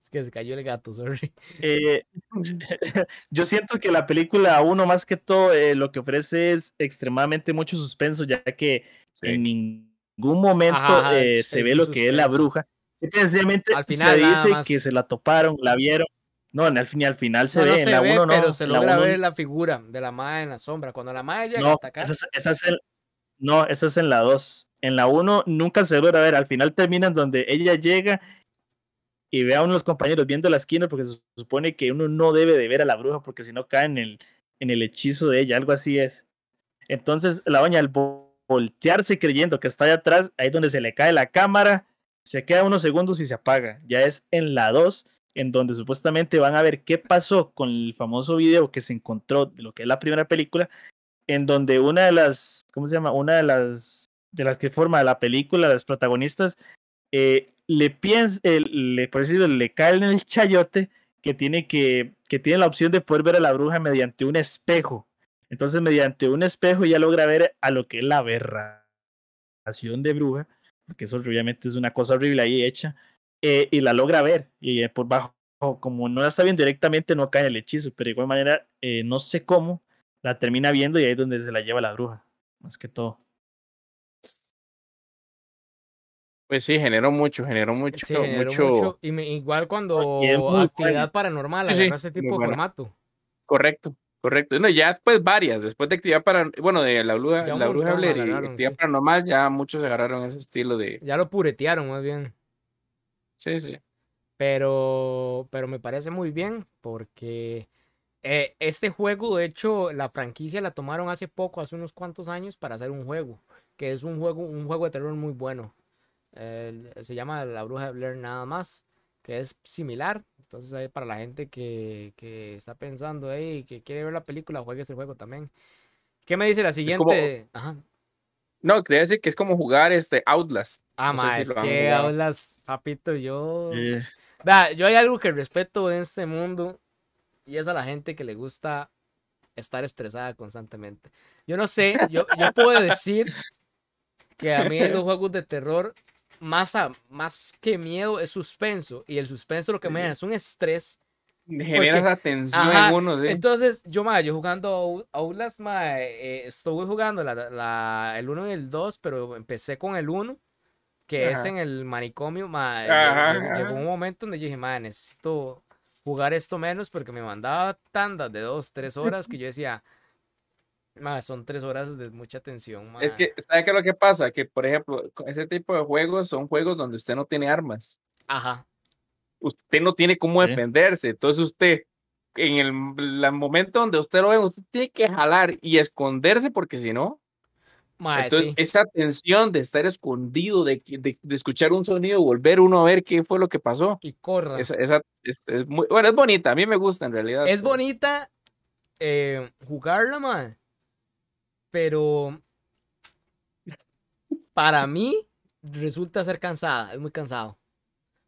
es que se cayó el gato, sorry. Eh, *laughs* yo siento que la película uno más que todo eh, lo que ofrece es extremadamente mucho suspenso, ya que en ningún momento Ajá, eh, es- se es ve lo que es la bruja. Sencillamente Al final se dice que se la toparon, la vieron. No, en el, fin- al final se no, ve, no en se la ve, uno no. pero se en la logra uno ver la figura de la madre en la sombra. Cuando la madre llega No, atacar, esa es, esa es en- no, esa es en la 2. En la 1 nunca se logra ver. Al final terminan donde ella llega y ve a uno de los compañeros viendo la esquina porque se supone que uno no debe de ver a la bruja porque si no cae en el, en el hechizo de ella. Algo así es. Entonces la doña al vo- voltearse creyendo que está allá atrás, ahí es donde se le cae la cámara, se queda unos segundos y se apaga. Ya es en la 2 en donde supuestamente van a ver qué pasó con el famoso video que se encontró de lo que es la primera película en donde una de las, ¿cómo se llama? Una de las, de las que forma la película, las protagonistas, eh, le piensa, eh, le, por le cae en el chayote que tiene que, que tiene la opción de poder ver a la bruja mediante un espejo. Entonces, mediante un espejo ya logra ver a lo que es la aberración de bruja, porque eso obviamente es una cosa horrible ahí hecha, eh, y la logra ver, y eh, por bajo, como no la está viendo directamente, no cae en el hechizo, pero de igual manera, eh, no sé cómo, la termina viendo y ahí es donde se la lleva la bruja, más que todo. Pues sí, generó mucho, generó mucho, sí, generó mucho, mucho. Y me- igual cuando actividad paranormal Sí, sí, agarró muy tipo de formato. correcto, correcto. No, ya pues varias, después de actividad para, bueno, de la bruja, la bruja Blair y actividad sí. paranormal, ya muchos agarraron ese estilo de, Ya lo puretearon más bien. sí, sí. Pero, pero me parece muy bien porque eh, este juego, de hecho, la franquicia la tomaron hace poco, hace unos cuantos años, para hacer un juego, que es un juego, un juego de terror muy bueno. Se llama La Bruja de Blair nada más, que es similar. Entonces, ahí para la gente que, que está pensando ahí, que quiere ver la película, juegue este juego también. ¿Qué me dice la como- siguiente? Ajá. No, te decir que es como jugar este Outlast. Ah, no sé ma, si es que hablas, papito, yo... Eh, Vea, yo hay algo que respeto en este mundo y es a la gente que le gusta estar estresada constantemente. Yo no sé, yo, yo puedo decir que a mí los *laughs* juegos de terror, más, a- más que miedo, es suspenso. Y el suspenso lo que me da es un estrés. Genera Porque- esa tensión Ajá, en uno, ¿sí? Entonces, yo, ma, yo jugando Ou- Outlast, ma, eh, estuve jugando la, la- el 1 y el 2, pero empecé con el 1, que es Ajá. en el manicomio. Ma, Ajá, llegó, un momento donde yo dije, ma, necesito jugar esto menos porque me mandaba tandas de 2, 3 horas que yo decía, ma, son 3 horas de mucha tensión, ma. Es que, ¿sabe qué es lo que pasa? Que, por ejemplo, con ese tipo de juegos son juegos donde usted no tiene armas. Ajá. Usted no tiene cómo defenderse. Entonces usted, en el, la momento donde usted lo ve, usted tiene que jalar y esconderse porque si no, Ma, entonces sí. esa tensión de estar escondido, de, de, de escuchar un sonido, volver uno a ver qué fue lo que pasó. Y corra. Esa, esa es, es muy, bueno, es bonita, a mí me gusta en realidad. Es pero- bonita eh, jugarla, man. Pero para mí resulta ser cansada, es muy cansado.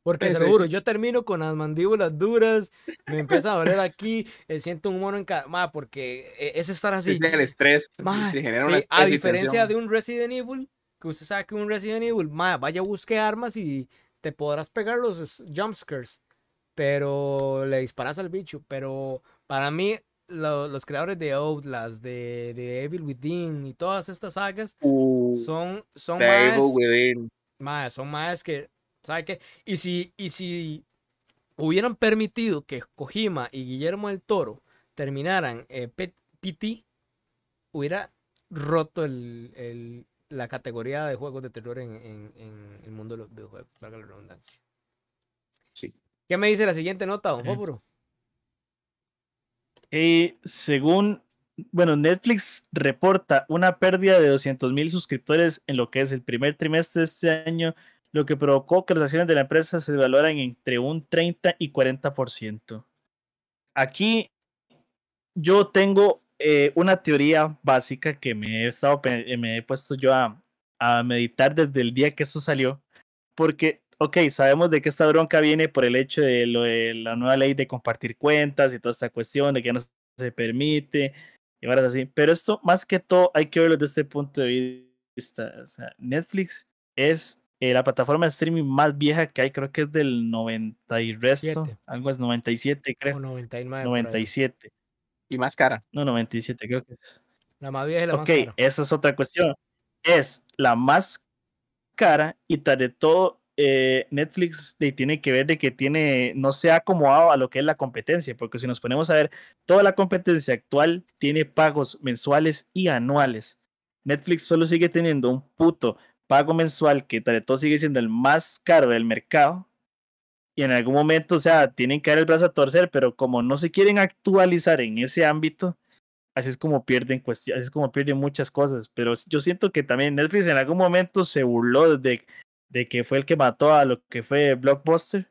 Porque Sí, se lo sí, juro, sí. yo termino con las mandíbulas duras, me empieza a doler aquí, eh, siento un mono en cada. Porque eh, es estar así. es el estrés, Ma, se genera sí, un a diferencia de un Resident Evil, que usted sabe que un Resident Evil, ma, vaya busque armas y te podrás pegar los jumpscares, pero le disparas al bicho. Pero para mí, lo- los creadores de Outlast, de, de Evil Within y todas estas sagas Uh, son, son más, más, son más que, ¿sabe qué? Y si, y si hubieran permitido que Kojima y Guillermo del Toro terminaran eh, PT, hubiera roto el, el- la categoría de juegos de terror en, en- en el mundo de los videojuegos, valga la redundancia. Sí. ¿Qué me dice la siguiente nota, don Ok. Fósforo? Eh, según, bueno, Netflix reporta una pérdida de 200 mil suscriptores en lo que es el primer trimestre de este año, lo que provocó que las acciones de la empresa se valoran entre un 30 y 40%. Aquí yo tengo eh, una teoría básica que me he, estado, me he puesto yo a, a meditar desde el día que esto salió, porque, ok, sabemos de que esta bronca viene por el hecho de, lo de la nueva ley de compartir cuentas y toda esta cuestión de que no se permite y varas así, pero esto más que todo hay que verlo desde este punto de vista. O sea, Netflix es eh, la plataforma de streaming más vieja que hay, creo que es del 90 y resto, Siete. algo es 97, O creo. 99. por ahí. 97, Y más cara. no 97, creo que es. La más vieja y la Ok, más cara. esa es otra cuestión. Es la más cara y tras de todo, eh, Netflix tiene que ver de que tiene, no se ha acomodado a lo que es la competencia, porque si nos ponemos a ver, toda la competencia actual tiene pagos mensuales y anuales. Netflix solo sigue teniendo un puto pago mensual que de todo sigue siendo el más caro del mercado. Y en algún momento, o sea, tienen que dar el brazo a torcer, pero como no se quieren actualizar en ese ámbito, así es como pierden así es como pierden muchas cosas. Pero yo siento que también Netflix en algún momento se burló de, de que fue el que mató a lo que fue Blockbuster.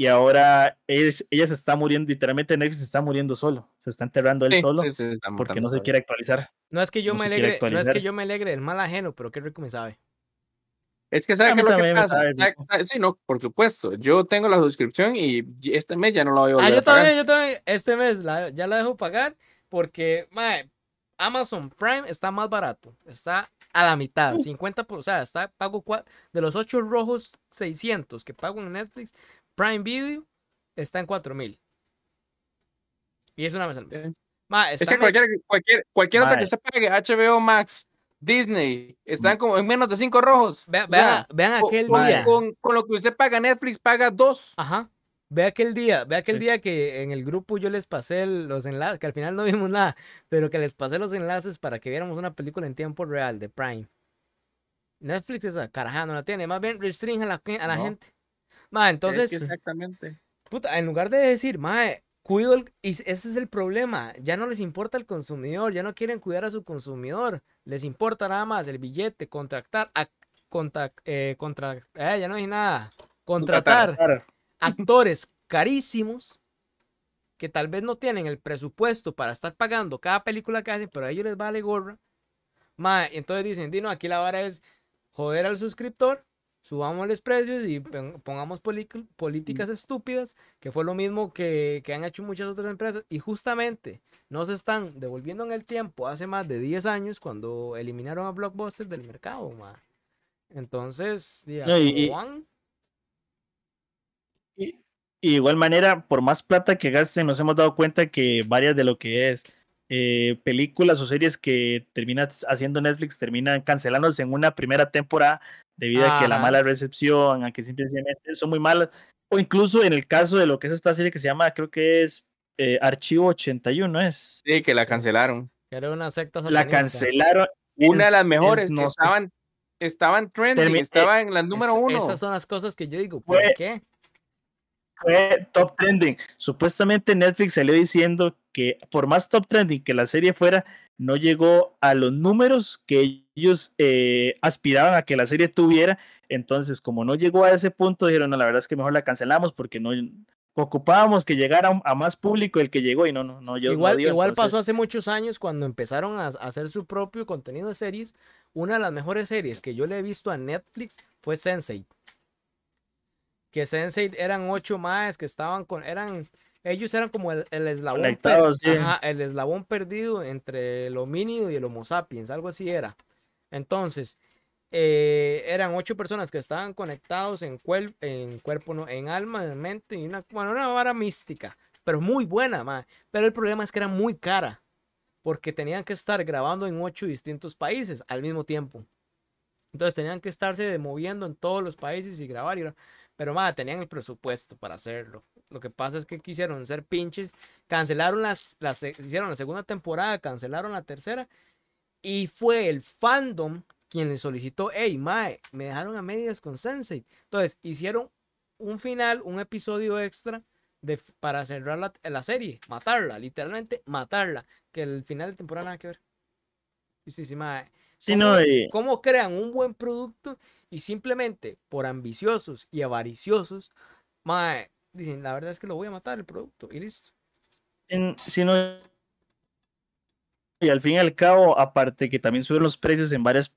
Y ahora es- ella se está muriendo, literalmente Netflix se está muriendo solo, se está enterrando él Sí, solo sí, sí, porque no se quiere actualizar. No es que yo no me alegre, no es que yo me alegre del mal ajeno, pero qué rico me sabe. Es que ¿sabe mí lo que pasa? sabe ¿Sabe- rico. sabe- Sí, no, por supuesto. Yo tengo la suscripción y este mes ya no la voy a Ah, volver yo a pagar. también, yo también. Este mes la- ya la dejo pagar porque mae, Amazon Prime está más barato. Está a la mitad, 50%. por- O sea, está pago de los 8 rojos 600 que pago en Netflix. Prime Video está en 4000. Y es una vez al mes. Sí. Mae, Es está que me- cualquier, cualquier, cualquier otra que usted pague, HBO Max, Disney, están como en menos de cinco rojos. Vea- O sea, vean, vean aquel con, día. con- con lo que usted paga Netflix, paga dos. Ajá. Ve aquel día, ve aquel Sí. día que en el grupo yo les pasé los enlaces, que al final no vimos nada, pero que les pasé los enlaces para que viéramos una película en tiempo real de Prime. Netflix esa caraja no la tiene, más bien restringe a la, a la No. gente. Ma, Es entonces, que exactamente. puta, en lugar de decir, mae, cuido el, y ese es el problema, ya no les importa el consumidor, ya no quieren cuidar a su consumidor, les importa nada más el billete, contratar, a, contact, eh, contra, eh, ya no dije nada, contratar Claro. Actores carísimos que tal vez no tienen el presupuesto para estar pagando cada película que hacen, pero a ellos les vale gorra. Mae, entonces dicen, Dino, aquí la vara es joder al suscriptor, subamos los precios y pon- pongamos políticas estúpidas, que fue lo mismo que, que han hecho muchas otras empresas, y justamente nos están devolviendo en el tiempo hace más de 10 años cuando eliminaron a Blockbuster del mercado, mae. Entonces, diga, No, y- igual manera, por más plata que gasten, nos hemos dado cuenta que varias de lo que es eh, películas o series que termina haciendo Netflix terminan cancelándose en una primera temporada debido a que la Ajá. mala recepción, a que simplemente son muy malas. O incluso en el caso de lo que es esta serie que se llama, creo que es eh, Archivo 81, ¿es? Sí, que la Sí. cancelaron. Que era una secta La cancelaron. Una de las es- mejores. no estaban, estaban trending, Termi- eh, estaba en la número Es- uno. Esas son las cosas que yo digo. ¿Por qué? Fue top trending. Supuestamente Netflix salió diciendo que por más top trending que la serie fuera, no llegó a los números que ellos eh, aspiraban a que la serie tuviera. Entonces, como no llegó a ese punto, dijeron, no, la verdad es que mejor la cancelamos porque no ocupábamos que llegara a, a más público el que llegó y no, no, no, yo, no igual dio, igual pasó hace muchos años cuando empezaron a, a hacer su propio contenido de series. Una de las mejores series que yo le he visto a Netflix fue Sense8. Que Sense8 eran ocho más que estaban con. eran Ellos eran como el, el eslabón. per- sí. Ajá, el eslabón perdido entre el homínido y el Homo sapiens, algo así era. Entonces, eh, eran ocho personas que estaban conectados en, cuer- en cuerpo, no, en alma, en mente, y una, bueno, una vara mística. pero muy buena, ma. Pero el problema es que era muy cara, porque tenían que estar grabando en ocho distintos países al mismo tiempo. Entonces tenían que estarse moviendo en todos los países y grabar. Y... Pero ma, tenían el presupuesto para hacerlo. Lo que pasa es que quisieron ser pinches, cancelaron las, las hicieron la segunda temporada, cancelaron la tercera y fue el fandom quien le solicitó, hey, mae, me dejaron a medias con Sensei. Entonces, hicieron un final, un episodio extra de, para cerrar la, la, serie, matarla, literalmente matarla. Que el final de temporada nada que ver. Sí, sí, mae. ¿Cómo, eh, crean un buen producto y simplemente por ambiciosos y avariciosos, mae, dicen, la verdad es que lo voy a matar el producto y listo. en- si no, y al fin y al cabo, aparte que también suben los precios en varias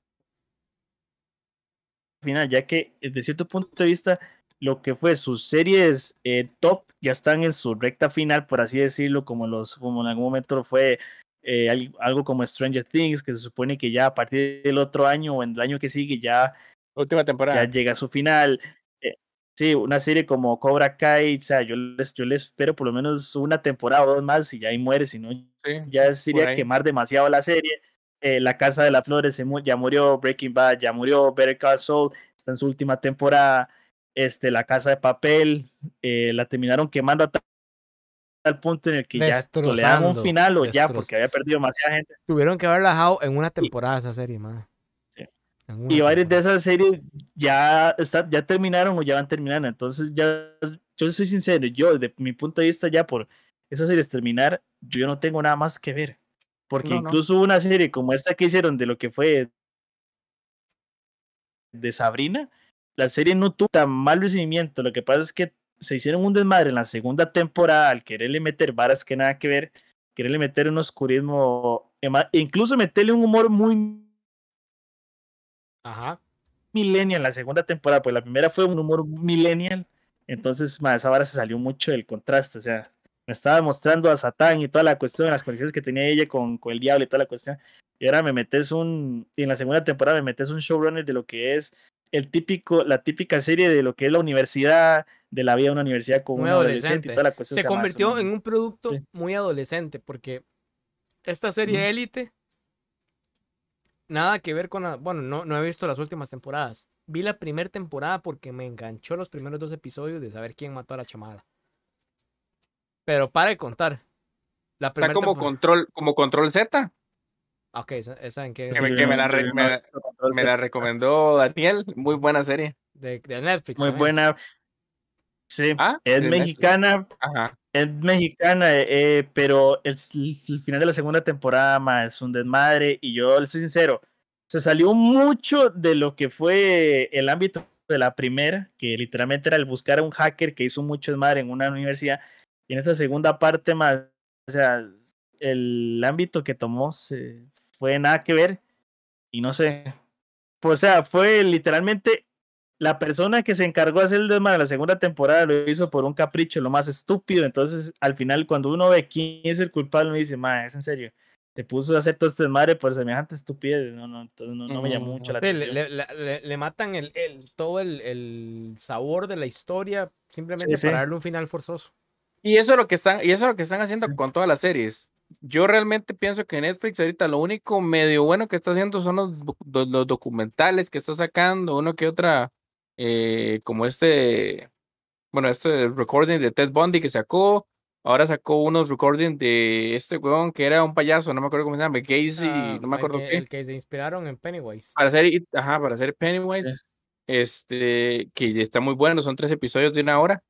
final, ya que eh, de cierto punto de vista, lo que fue sus series eh, top ya están en su recta final, por así decirlo, como los, como en algún momento fue eh, al- algo como Stranger Things, que se supone que ya a partir del otro año o en el año que sigue ya Última temporada. ya llega a su final. Eh, sí, una serie como Cobra Kai, o sea, yo les, yo les espero por lo menos una temporada o dos más y ya ahí muere, si no, Sí, ya sería quemar demasiado la serie. Eh, la Casa de las Flores se mu- ya murió, Breaking Bad ya murió, Better Call Saul está en su última temporada, este, La Casa de Papel eh, la terminaron quemando a tal punto en el que ya le un final o ya porque había perdido demasiada gente. Tuvieron que haberla dejado en una temporada esa serie. Sí. Una Y varias de esas series ya, está- ya terminaron o ya van terminando. Entonces, ya, yo soy sincero, yo, desde mi punto de vista, ya por esas series terminar, yo no tengo nada más que ver. Porque No, no. incluso una serie como esta que hicieron de lo que fue de Sabrina, la serie no tuvo tan mal recibimiento. Lo que pasa es que se hicieron un desmadre en la segunda temporada al quererle meter varas que nada que ver, quererle meter un oscurismo, ema- e incluso meterle un humor muy Ajá. millennial la segunda temporada, pues la primera fue un humor millennial, entonces esa vara se salió mucho del contraste, o sea, me estaba mostrando a Satán y toda la cuestión, las conexiones que tenía ella con, con el diablo y toda la cuestión, y ahora me metes un, y en la segunda temporada me metes un showrunner de lo que es el típico, la típica serie de lo que es la universidad, de la vida de una universidad con Muy un adolescente adolescente. y toda la cuestión. Se convirtió en un producto sí. muy adolescente porque esta serie. Élite nada que ver con la, bueno, no, no he visto las últimas temporadas. Vi la primera temporada porque me enganchó los primeros dos episodios de saber quién mató a la chamada. Pero para de contar. La Está primera como temporada- control, como control Z. Ah, Ok, esa, esa en qué Que me- que me la me la- Me la recomendó Daniel. Muy buena serie. de, de Netflix. muy también. buena. Sí, Ah, es mexicana, Ajá. Es mexicana, eh, pero el, el final de la segunda temporada ma, es un desmadre y yo le soy sincero, se salió mucho de lo que fue el ámbito de la primera, que literalmente era el buscar a un hacker que hizo mucho desmadre en una universidad y en esa segunda parte más, o sea, el ámbito que tomó se, fue nada que ver y no sé, pues, o sea, fue literalmente la persona que se encargó de hacer el desmadre la segunda temporada lo hizo por un capricho, lo más estúpido. Entonces, al final, cuando uno ve quién es el culpable, uno dice, ma, es en serio. Se puso a hacer todo este desmadre por semejante estupidez. No, no, entonces no, no me llamó mucho la Sí, le, atención. le- le- le- le matan el, el- todo el, el sabor de la historia simplemente sí. para darle un final forzoso. Y eso es lo que están, y eso es lo que están haciendo con todas las series. Yo realmente pienso que Netflix ahorita lo único medio bueno que está haciendo son los, do- los documentales que está sacando, uno que otra, eh, como este, bueno, este recording de Ted Bundy que sacó, ahora sacó unos recording de este weón que era un payaso, no me acuerdo cómo se llama, Casey, Ah, no me el acuerdo que, qué, el que se inspiraron en Pennywise. para hacer, it- ajá, para hacer Pennywise, Sí. este, que está muy bueno, son tres episodios de una hora,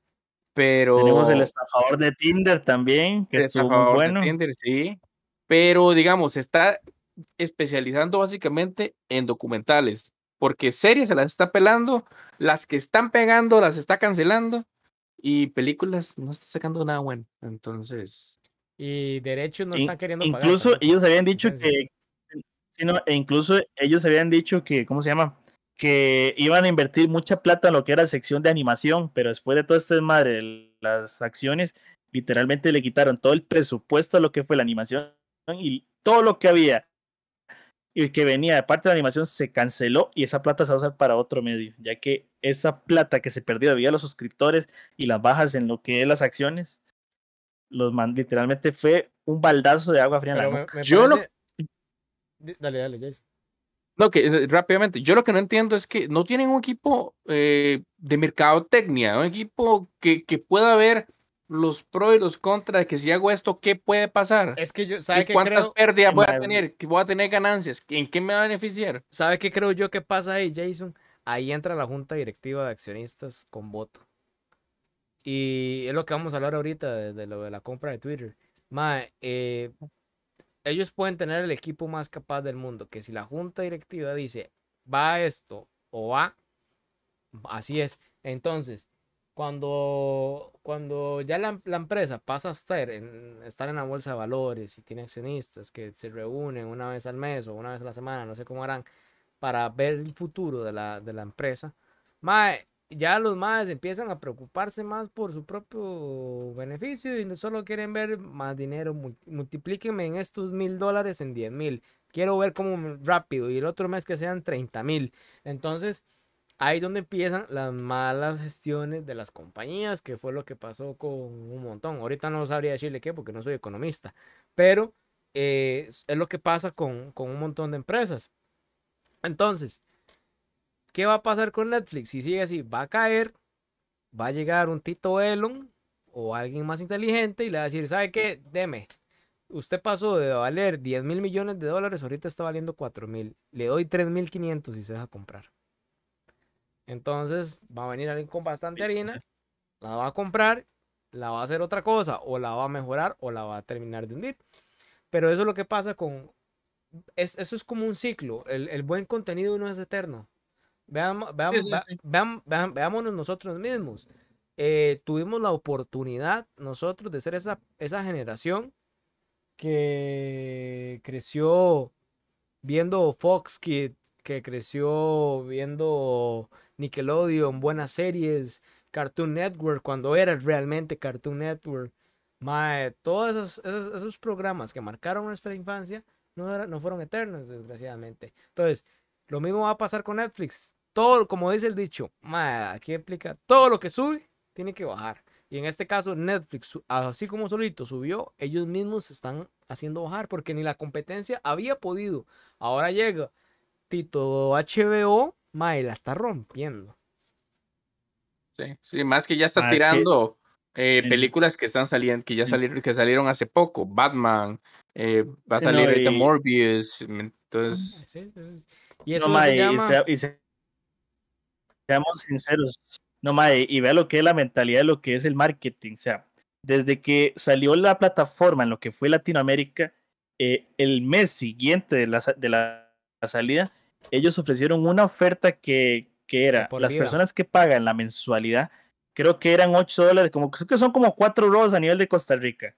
pero... Tenemos el estafador de Tinder también, que El estuvo muy estafador de bueno. Tinder, sí. Pero digamos, se está especializando básicamente en documentales, porque series se las está pelando, las que están pegando las está cancelando y películas no está sacando nada bueno. Entonces, Y derechos no In- están queriendo pagar. incluso ellos habían dicho que, sí, no, e incluso ellos habían dicho que, ¿cómo se llama? Que iban a invertir mucha plata en lo que era sección de animación, pero después de todo este desmadre, de las acciones, literalmente le quitaron todo el presupuesto a lo que fue la animación y todo lo que había y que venía de parte de la animación se canceló y esa plata se va a usar para otro medio, ya que esa plata que se perdió debido a los suscriptores y las bajas en lo que es las acciones, los man, literalmente fue un baldazo de agua fría en la Pero me, Yo lo- parece- Di- Dale, dale, Jason. No, que eh, rápidamente, yo lo que no entiendo es que no tienen un equipo eh, de mercadotecnia, un equipo que, que pueda ver los pros y los contras de que si hago esto, ¿qué puede pasar? Es que yo, ¿sabe ¿Qué- ¿Cuántas creo? pérdidas voy a tener? ¿Qué voy a tener ganancias? ¿En qué me va a beneficiar? ¿Sabe qué creo yo que pasa ahí, Jason? Ahí entra la junta directiva de accionistas con voto. Y es lo que vamos a hablar ahorita de, de lo de la compra de Twitter. Mae, eh, ellos pueden tener el equipo más capaz del mundo, que si la junta directiva dice, va esto o va, así es. Entonces, cuando, cuando ya la, la empresa pasa a estar en, estar en la bolsa de valores y tiene accionistas que se reúnen una vez al mes o una vez a la semana, no sé cómo harán, para ver el futuro de la, de la empresa, mae, ya los más empiezan a preocuparse más por su propio beneficio y no solo quieren ver más dinero, multi- multiplíquenme en estos mil dólares en diez mil. Quiero ver cómo rápido y el otro mes que sean 30 mil. Entonces, ahí donde empiezan las malas gestiones de las compañías, que fue lo que pasó con un montón. Ahorita no sabría decirle qué porque no soy economista, pero eh, es es lo que pasa con, con un montón de empresas. Entonces, ¿qué va a pasar con Netflix? Si sigue así, va a caer, va a llegar un Tito Elon o alguien más inteligente y le va a decir, ¿sabe qué? Deme. Usted pasó de valer 10 mil millones de dólares, ahorita está valiendo 4 mil. Le doy 3 mil 500 y se deja comprar. Entonces va a venir alguien con bastante harina, la va a comprar, la va a hacer otra cosa, o la va a mejorar, o la va a terminar de hundir. Pero eso es lo que pasa con... es- eso es como un ciclo. El, el buen contenido no es eterno. Veamos, veamos, sí, vea- sí. veam- veam- veámonos nosotros mismos. Eh, tuvimos la oportunidad nosotros de ser esa, esa generación que creció viendo Fox Kid, que creció viendo Nickelodeon, buenas series, Cartoon Network, cuando era realmente Cartoon Network. Todos esos, esos, programas que marcaron nuestra infancia no, no fueron eternos, desgraciadamente. Entonces, lo mismo va a pasar con Netflix. Todo, como dice el dicho, mae, aquí explica, todo lo que sube tiene que bajar. Y en este caso, Netflix, así como solito subió, ellos mismos se están haciendo bajar porque ni la competencia había podido. Ahora llega Tito HBO, mae, la está rompiendo. Sí, sí, más que ya está Ah, que- tirando eh, películas que están saliendo, que ya salieron, que salieron hace poco. Batman, eh, va a salir no, ahorita y- Morbius. Entonces, Sí, sí, sí. Y No, mae, se y sea- y se- seamos sinceros. No, mae, y vea lo que es la mentalidad de lo que es el marketing. O sea, desde que salió la plataforma en lo que fue Latinoamérica, eh, el mes siguiente de la, de la, la salida, ellos ofrecieron una oferta que, que era por las vida. personas que pagan la mensualidad, creo que eran 8 dólares, como que son como 4 euros a nivel de Costa Rica.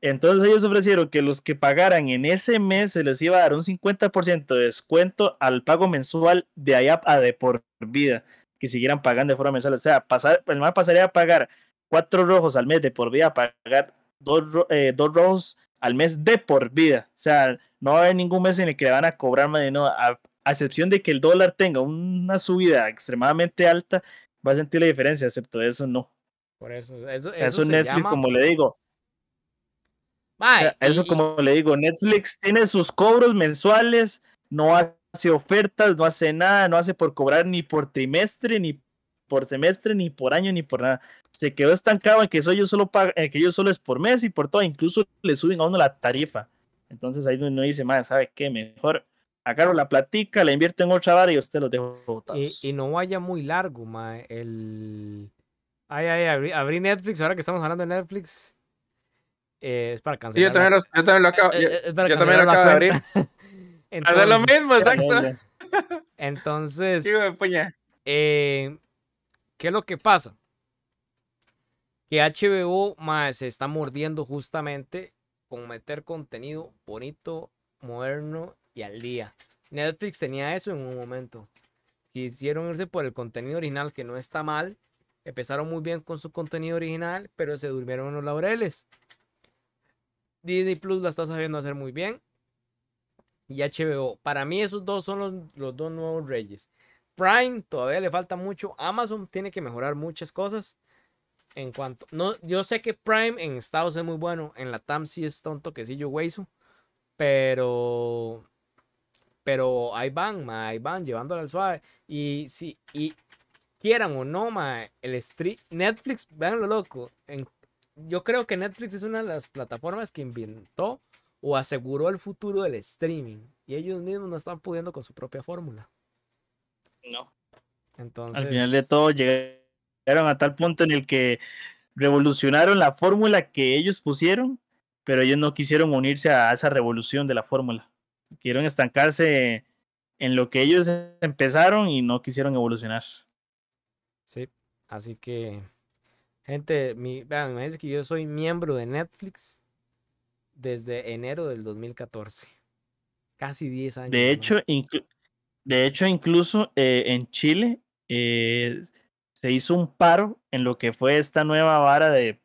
Entonces ellos ofrecieron que los que pagaran en ese mes se les iba a dar un 50% de descuento al pago mensual de allá a de por vida, que siguieran pagando de forma mensual. O sea, pasar, el más pasaría a pagar cuatro rojos al mes de por vida a pagar dos, eh, dos rojos al mes de por vida. O sea, no va a haber ningún mes en el que le van a cobrar más dinero, a, a excepción de que el dólar tenga una subida extremadamente alta, va a sentir la diferencia, excepto eso no. Por eso, eso, eso eso Netflix, llama... como le digo, o sea, eso y- como le digo, Netflix tiene sus cobros mensuales, no hace ofertas, no hace nada, no hace por cobrar ni por trimestre, ni por semestre, ni por año, ni por nada. Se quedó estancado en que eso ellos solo pagan, en que ellos solo es por mes y por todo, incluso le suben a uno la tarifa. Entonces ahí uno dice, más, ¿sabe qué? Mejor agarro la platica, la invierto en otra vara y usted los dejo botados. Y, y no vaya muy largo, mae. El. Ay, ay, abrí, abrí Netflix, ahora que estamos hablando de Netflix. eh, es para sí, cancelar. yo también la- lo, yo también lo acabo, eh, yo, eh, es para yo también lo acabo de abrir. *laughs* cuenta. Hacer lo Entonces- mismo, exacto. *laughs* Entonces, eh, ¿qué es lo que pasa? Que HBO mae, se está mordiendo justamente con meter contenido bonito, moderno y al día. Netflix tenía eso en un momento. Quisieron irse por el contenido original, que no está mal. Empezaron muy bien con su contenido original, pero se durmieron en los laureles. Disney Plus la está sabiendo hacer muy bien. Y HBO. Para mí esos dos son los, los dos nuevos reyes. Prime todavía le falta mucho. Amazon tiene que mejorar muchas cosas. En cuanto. No, yo sé que Prime en Estados es muy bueno. En la TAM sí está un toquecillo hueso. Pero. Pero ahí van, ma, ahí van, llevándola al suave. Y si. Y quieran o no, ma, el stream. Netflix, vean lo loco. En, yo creo que Netflix es una de las plataformas que inventó o aseguró el futuro del streaming. Y ellos mismos no están pudiendo con su propia fórmula. No. Entonces. Al final de todo llegaron a tal punto en el que revolucionaron la fórmula que ellos pusieron, pero ellos no quisieron unirse a esa revolución de la fórmula. Quisieron estancarse en lo que ellos empezaron y no quisieron evolucionar. Sí, así que, gente, mi, vean, me dice que yo soy miembro de Netflix desde enero del 2014. Casi 10 años. De hecho, de hecho incluso eh, en Chile eh, se hizo un paro en lo que fue esta nueva vara de,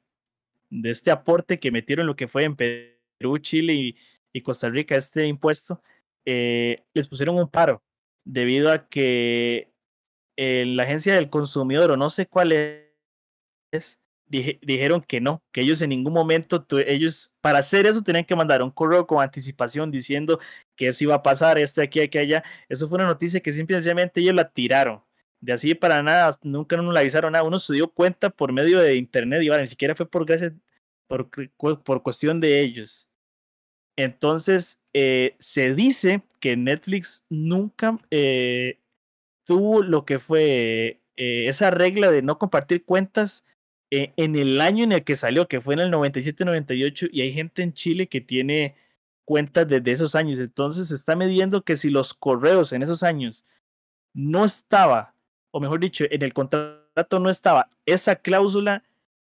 de este aporte que metieron lo que fue en Perú, Chile y, y Costa Rica, este impuesto, eh, les pusieron un paro debido a que eh, la agencia del consumidor o no sé cuál es, dije- dijeron que no, que ellos en ningún momento, tu- ellos para hacer eso tenían que mandar un correo con anticipación diciendo que eso iba a pasar, esto aquí, aquí, allá. Eso fue una noticia que simplemente ellos la tiraron. De así para nada, nunca no le avisaron nada. Uno se dio cuenta por medio de internet y ni siquiera fue por por cuestión de ellos. Entonces, eh, se dice que Netflix nunca eh, tuvo lo que fue eh, esa regla de no compartir cuentas en el año en el que salió, que fue en el 97-98, y hay gente en Chile que tiene cuentas desde esos años. Entonces se está midiendo que si los correos en esos años no estaba, o mejor dicho, en el contrato no estaba esa cláusula,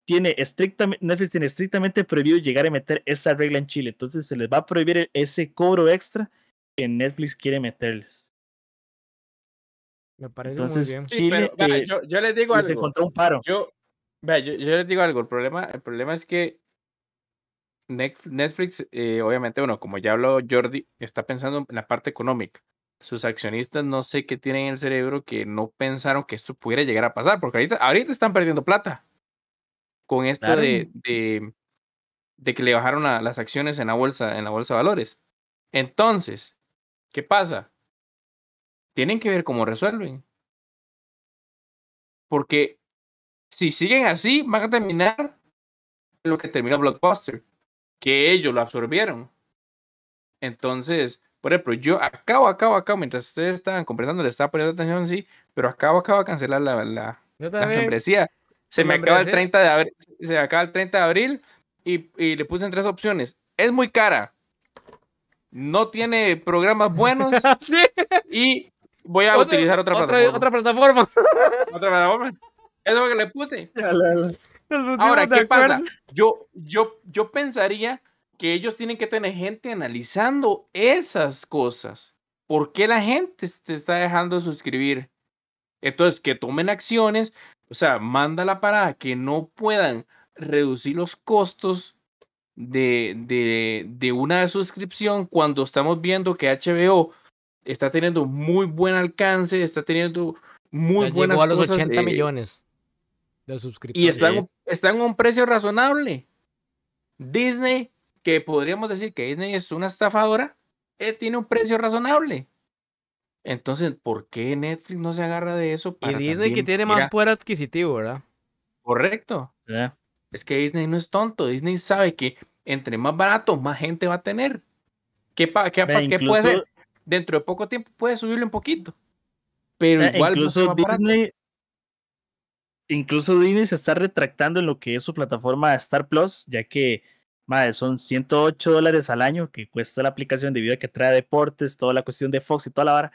tiene estrictamente, Netflix tiene estrictamente prohibido llegar a meter esa regla en Chile. Entonces se les va a prohibir e- ese cobro extra que Netflix quiere meterles. Me parece Entonces, muy bien. Sí, Chile pero vea, eh, yo, yo les digo algo. encontró un paro. Yo, vea, yo, yo les digo algo. El problema, el problema es que Netflix, eh, obviamente, bueno, como ya habló Jordi, está pensando en la parte económica. Sus accionistas no sé qué tienen en el cerebro que no pensaron que esto pudiera llegar a pasar, porque ahorita, ahorita están perdiendo plata con esto Claro. de, de, de que le bajaron la- las acciones en la bolsa, en la bolsa de valores. Entonces, ¿qué pasa? Tienen que ver cómo resuelven. Porque si siguen así, van a terminar lo que terminó Blockbuster, que ellos lo absorbieron. Entonces, por ejemplo, yo acabo, acabo, acabo, mientras ustedes estaban conversando, le estaba poniendo atención, sí, pero acabo, acabo de cancelar la, la, la membresía. Se me acaba el membresía. 30 de abril, se me acaba el 30 de abril y, y le puse en tres opciones. Es muy cara. No tiene programas buenos *laughs* sí. y voy a utilizar otra, plataforma. Otra plataforma. *laughs* Otra plataforma. Eso es lo que le puse. Ahora, ¿qué pasa? Yo, yo, yo pensaría que ellos tienen que tener gente analizando esas cosas. ¿Por qué la gente se está dejando de suscribir? Entonces, que tomen acciones, o sea, mándala para que no puedan reducir los costos de, de, de una suscripción cuando estamos viendo que HBO está teniendo muy buen alcance, está teniendo muy Ya buenas llegó a los cosas, 80 eh, millones de y suscriptores. está en, Sí. un, está en un precio razonable. Disney, que podríamos decir que Disney es una estafadora, eh, tiene un precio razonable. Entonces, ¿por qué Netflix no se agarra de eso? Y Disney que tiene más poder adquisitivo, ¿verdad? Correcto. Es que Disney no es tonto. Disney sabe que entre más barato, más gente va a tener. ¿Qué, pa- qué, qué puede hacer? Dentro de poco tiempo puede subirle un poquito. Pero Eh, igual incluso. Disney, incluso Disney se está retractando en lo que es su plataforma Star Plus, ya que madre, son 108 dólares al año que cuesta la aplicación debido a que trae deportes, toda la cuestión de Fox y toda la vara.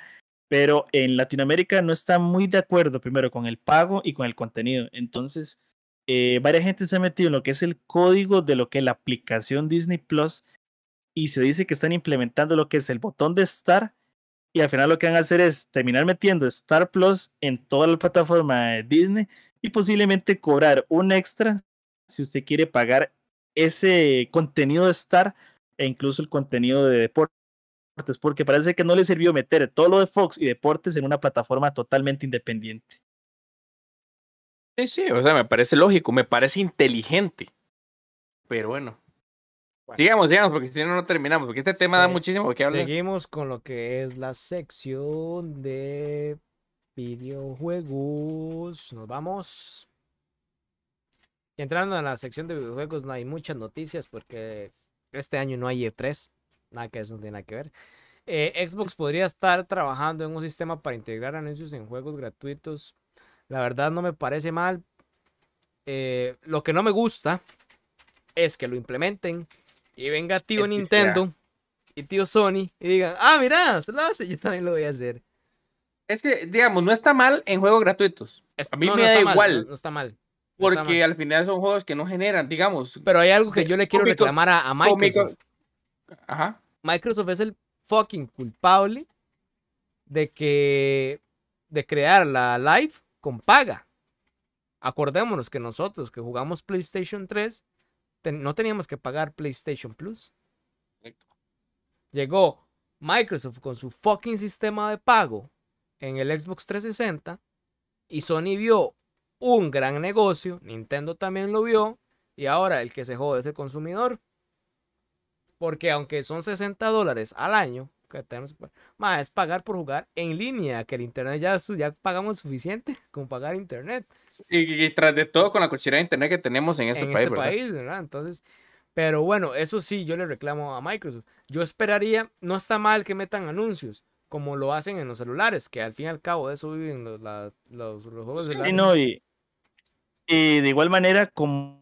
Pero en Latinoamérica no está muy de acuerdo primero con el pago y con el contenido. Entonces, eh, varias gente se ha metido en lo que es el código de lo que es la aplicación Disney Plus y se dice que están implementando lo que es el botón de Star y al final lo que van a hacer es terminar metiendo Star Plus en toda la plataforma de Disney y posiblemente cobrar un extra si usted quiere pagar ese contenido de Star e incluso el contenido de deportes, porque parece que no le sirvió meter todo lo de Fox y deportes en una plataforma totalmente independiente. Sí, sí, o sea, me parece lógico, me parece inteligente. Pero bueno. Bueno. Sigamos, sigamos, porque si no, no terminamos. Porque este tema da muchísimo que hablar. Seguimos con lo que es la sección de videojuegos. Nos vamos. Entrando en la sección de videojuegos no hay muchas noticias porque este año no hay E3. Nada que eso no tiene nada que ver. Eh, Xbox podría estar trabajando en un sistema para integrar anuncios en juegos gratuitos. La verdad no me parece mal. Eh, lo que no me gusta es que lo implementen y venga tío El. Nintendo y tío Sony y digan, ah, mira, usted lo hace, yo también lo voy a hacer. Es que, digamos, no está mal en juegos gratuitos. A mí no, me no da está mal, igual. no- no está mal. está Porque mal. al final son juegos que no generan, digamos. Pero hay algo que yo le quiero reclamar a, a Microsoft. Ajá. Microsoft es el fucking culpable de que de crear la live con paga. Acordémonos que nosotros que jugamos PlayStation 3 ten- no teníamos que pagar PlayStation Plus. Correcto. Llegó Microsoft con su fucking sistema de pago en el Xbox 360 y Sony vio un gran negocio, Nintendo también lo vio y ahora el que se jode es el consumidor. Porque aunque son 60 dólares al año, que tenemos ma, es pagar por jugar en línea, que el internet ya, ya pagamos suficiente *laughs* con pagar internet Y, y tras de todo, con la cochera de internet que tenemos en este en país, este ¿verdad? país, ¿verdad? Entonces, pero bueno, eso sí, yo le reclamo a Microsoft. Yo esperaría, no está mal que metan anuncios, como lo hacen en los celulares, que al fin y al cabo de eso viven los, la- los, los juegos Sí, celulares. no, y, y de igual manera, como,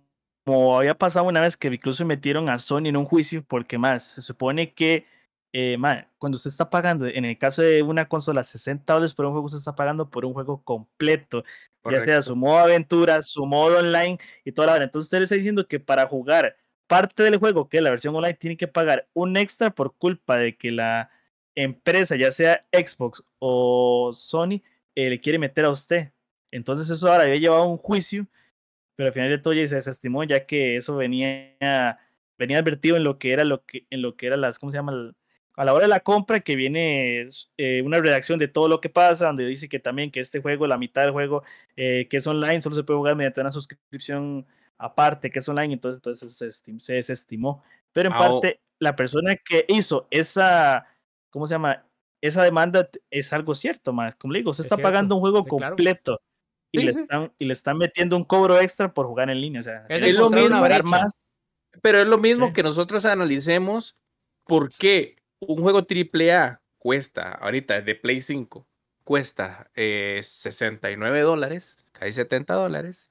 como había pasado una vez que incluso metieron a Sony en un juicio, porque más, se supone que eh, cuando usted está pagando, en el caso de una consola, 60 dólares por un juego, usted está pagando por un juego completo, ya sea su modo aventura, su modo online y toda la verdad. Entonces usted le está diciendo que para jugar parte del juego, que es la versión online, tiene que pagar un extra por culpa de que la empresa, ya sea Xbox o Sony, eh, le quiere meter a usted. Entonces eso ahora había llevado a un juicio, pero al final de todo ya se desestimó, ya que eso venía, venía advertido en lo que era lo que, en lo que era las, ¿cómo se llama? A la hora de la compra, que viene eh, una redacción de todo lo que pasa, donde dice que también que este juego, la mitad del juego eh, que es online, solo se puede jugar mediante una suscripción aparte que es online, entonces, entonces se, estim- se desestimó. Pero en Ah, parte, la persona que hizo esa, ¿cómo se llama? Esa demanda es algo cierto, más. Como le digo, se Es está cierto, pagando un juego sí, claro. Y, Sí, le sí. están, y le están metiendo un cobro extra por jugar en línea. O sea, Es pagar brecha. más. Pero es lo mismo Sí. que nosotros analicemos por qué un juego AAA cuesta, ahorita de Play 5, cuesta eh, 69 dólares, casi 70 dólares.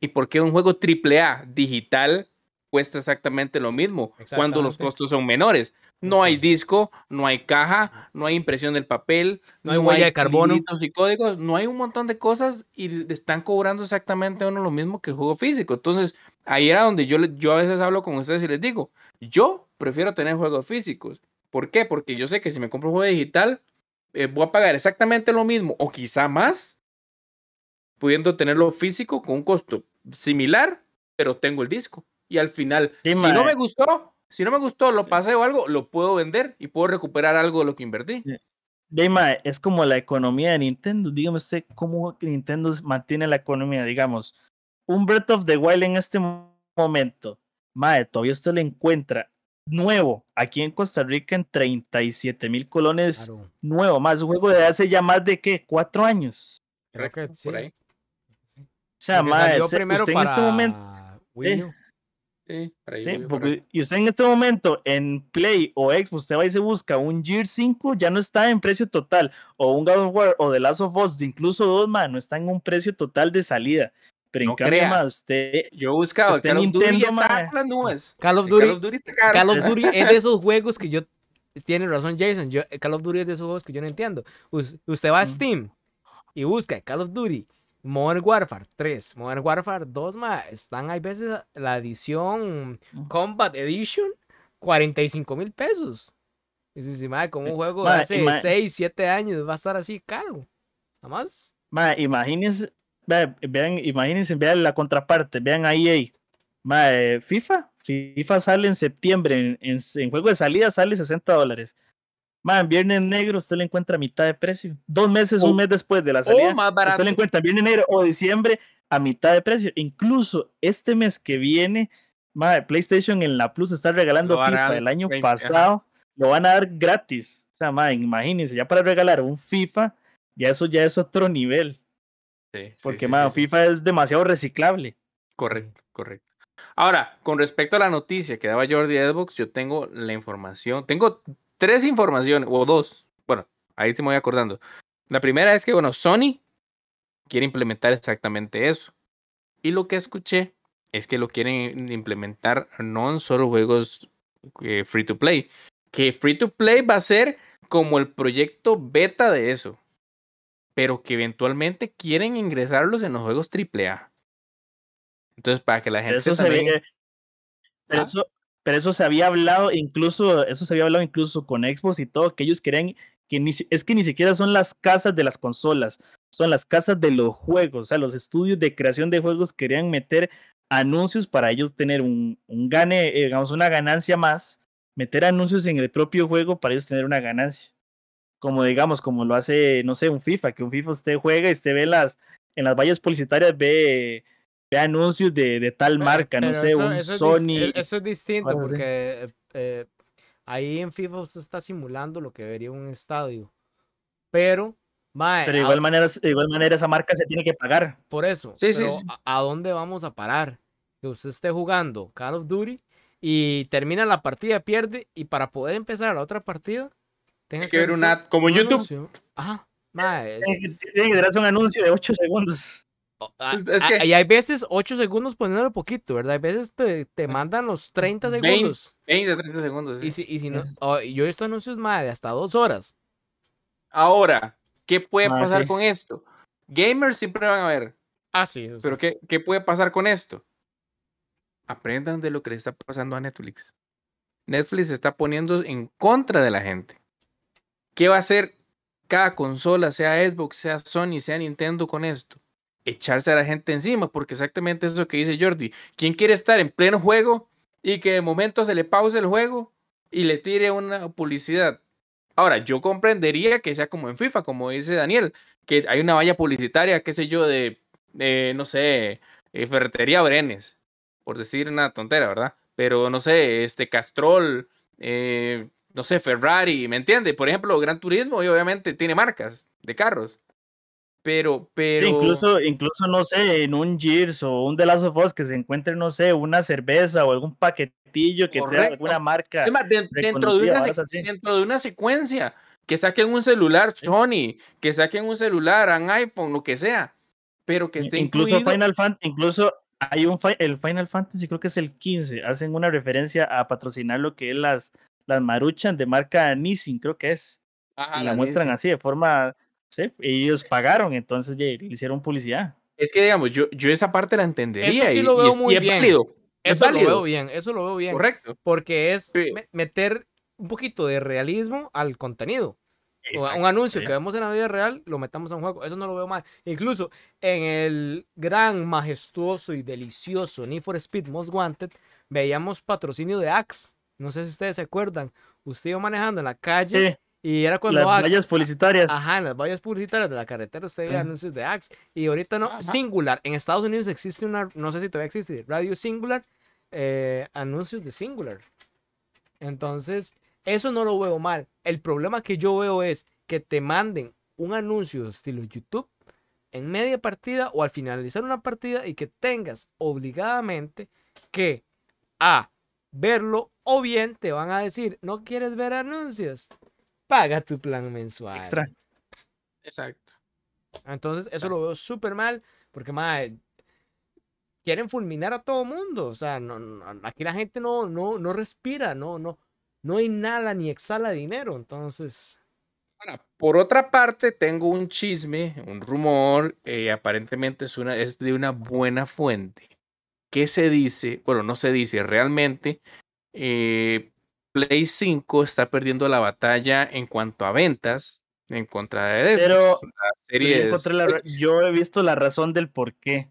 Y por qué un juego AAA digital cuesta exactamente lo mismo cuando los costos son menores. No hay disco, no hay caja, no hay impresión del papel, No hay huella de carbono. y códigos, no hay un montón de cosas y están cobrando exactamente uno lo mismo que el juego físico. Entonces, ahí era donde yo, yo a veces hablo con ustedes y les digo, yo prefiero tener juegos físicos. ¿Por qué? Porque yo sé que si me compro un juego digital, eh, voy a pagar exactamente lo mismo o quizá más, pudiendo tenerlo físico con un costo similar, pero tengo el disco. Y al final, Sí, si no me gustó, si no me gustó, lo Sí. pasé o algo, lo puedo vender y puedo recuperar algo de lo que invertí. De mae, es como la economía de Nintendo. Dígame usted cómo Nintendo mantiene la economía. Digamos, un Breath of the Wild en este mo- momento, mae, todavía usted lo encuentra nuevo aquí en Costa Rica en 37 mil colones Claro, nuevo, más un juego de hace ya más de qué, cuatro años. creo que sí. por ahí. sí. O sea, se- primero usted en este momento, para Wii. U. Sí, porque- y usted en este momento en Play o Xbox, usted va y se busca un Gear 5, ya no está en precio total, o un God of War o The Last of Us, incluso dos, man, no está en un precio total de salida. Pero en No cambio, crea. ma, usted Yo he buscado, Usted Call of Duty Nintendo, está mae. en las nubes. Call of Duty, Call of Duty está caro. Call of Duty es de *laughs* esos juegos que yo. Tiene razón Jason. Yo, Call of Duty es de esos juegos que yo no entiendo. Us- usted va a. Steam y busca Call of Duty, Modern Warfare 3, Modern Warfare 2, ma, están, hay veces la edición. Combat Edition, 45 mil pesos. Y si, si, ma, como un Eh, juego de hace ma- 6, 7 años va a estar así caro. Nada más. Ma, imagínense, vea, vean, imagínense, vean la contraparte, vean a EA. Eh, FIFA, FIFA sale en septiembre, en, en- en juego de salida sale 60 dólares. Man, Viernes Negro usted lo encuentra a mitad de precio. Dos meses, un mes después de la O salida, más barato. usted lo encuentra Viernes Negro o diciembre a mitad de precio. Incluso este mes que viene, PlayStation en la Plus está regalando FIFA dar el año 20, ajá. pasado. Lo van a dar gratis. O sea, man, imagínense, ya para regalar un FIFA, ya eso ya es otro nivel. Sí, Porque, sí, sí. FIFA es demasiado reciclable. Correcto, correcto. Ahora, con respecto a la noticia que daba Jordi de Xbox, yo tengo la información, tengo tres informaciones, o dos, bueno, ahí te me voy acordando. La primera es que, bueno, Sony quiere implementar exactamente eso. Y lo que escuché es que lo quieren implementar no en solo juegos eh, free to play, que free to play va a ser como el proyecto beta de eso, pero que eventualmente quieren ingresarlos en los juegos AAA. Entonces, para que la gente eso, se pero, ¿Ah? eso, pero eso se había hablado incluso, eso se había hablado incluso con Xbox y todo, que ellos querían que ni, es que ni siquiera son las casas de las consolas, son las casas de los juegos, o sea, los estudios de creación de juegos querían meter anuncios para ellos tener un, un gane, eh, digamos, una ganancia más, meter anuncios en el propio juego para ellos tener una ganancia. Como digamos, como lo hace, no sé, un FIFA, que un FIFA usted juega y usted ve las, en las vallas publicitarias, ve, ve anuncios de, de tal marca, no pero sé, eso- un eso es Sony. e- Eso es distinto porque eh, eh, ahí en FIFA usted está simulando lo que vería un estadio. Pero, mae, Pero de a- igual manera, de igual manera esa marca se tiene que pagar. por eso, Sí, sí, pero sí. ¿a, a dónde vamos a parar? Que usted esté jugando Call of Duty y termina la partida, pierde, y para poder empezar la otra partida, tenga Hay que ver una ad, como en un YouTube. anuncio. Ajá, mae, es- Tiene que, tiene que darse un anuncio de 8 segundos. A- Es- a- y hay veces 8 segundos poniéndole poquito, ¿verdad? Hay veces te, te mandan los 30 Veinte. segundos. 20, 30 segundos. Y si, y si no, oh, yo he visto anuncios más de hasta dos horas. Ahora, ¿qué puede Ah, pasar sí. con esto? Gamers siempre van a ver, Ah, sí. eso sí. pero ¿qué, ¿qué puede pasar con esto? Aprendan de lo que le está pasando a Netflix. Netflix se está poniendo en contra de la gente. ¿Qué va a hacer cada consola, sea Xbox, sea Sony, sea Nintendo con esto? Echarse a la gente encima, porque exactamente eso que dice Jordi. ¿Quién quiere estar en pleno juego y que de momento se le pause el juego y le tire una publicidad? Ahora, yo comprendería que sea como en FIFA, como dice Daniel, que hay una valla publicitaria, qué sé yo, de, de, no sé, eh, Ferretería Brenes, por decir una tontera, ¿verdad? Pero no sé, este Castrol, eh, no sé, Ferrari, ¿me entiende? Por ejemplo, Gran Turismo, y obviamente tiene marcas de carros. Pero, pero. Sí, incluso, incluso, no sé, en un Gears o un The Last of Us que se encuentre, no sé, una cerveza o algún paquetillo que sea Correcto. alguna marca. Es más, de- dentro, de una, dentro de una secuencia, que saquen un celular Sony, que saquen un celular, un iPhone, lo que sea, pero que esté incluso incluido. Final Fantasy, incluso hay un el Final Fantasy, creo que es el 15, hacen una referencia a patrocinar lo que es las, las maruchan de marca Nissin, creo que es. Ajá, y la la muestran Nissan. así de forma, sí, ellos pagaron, entonces ya, le hicieron publicidad. Es que, digamos, yo, yo esa parte la entendería. sí y- lo y veo es- y muy es bien. válido, es Eso lo válido, veo bien, eso lo veo bien. Correcto. Porque es Sí. me- meter un poquito de realismo al contenido. O a- un Exacto, anuncio sí. que vemos en la vida real, lo metamos a un juego. Eso no lo veo mal. Incluso en el gran, majestuoso y delicioso Need for Speed Most Wanted, veíamos patrocinio de Axe. No sé si ustedes se acuerdan. Usted iba manejando en la calle Sí, y era cuando las Axe. vallas publicitarias. Ajá, en las vallas publicitarias de la carretera usted Sí. anuncios de Axe. Y ahorita no, Ajá. Singular. En Estados Unidos existe una, no sé si todavía existe, Radio Singular, eh, anuncios de Singular. Entonces, eso no lo veo mal. El problema que yo veo es que te manden un anuncio estilo YouTube en media partida o al finalizar una partida y que tengas obligadamente que A, verlo o bien te van a decir, no quieres ver anuncios, paga tu plan mensual. Extra. Exacto. Entonces, eso Exacto. lo veo súper mal porque, mae, quieren fulminar a todo mundo. O sea, no, no- aquí la gente no, no, no respira, no, no, no inhala ni exhala dinero. Entonces, Ahora, por otra parte, tengo un chisme, un rumor, eh, aparentemente es, una, es de una buena fuente. ¿Qué se dice? Bueno, no se dice realmente. eh, Play 5 está perdiendo la batalla en cuanto a ventas en contra de Xbox. Pero- La Pero serie yo, encontré la yo he visto la razón del por qué.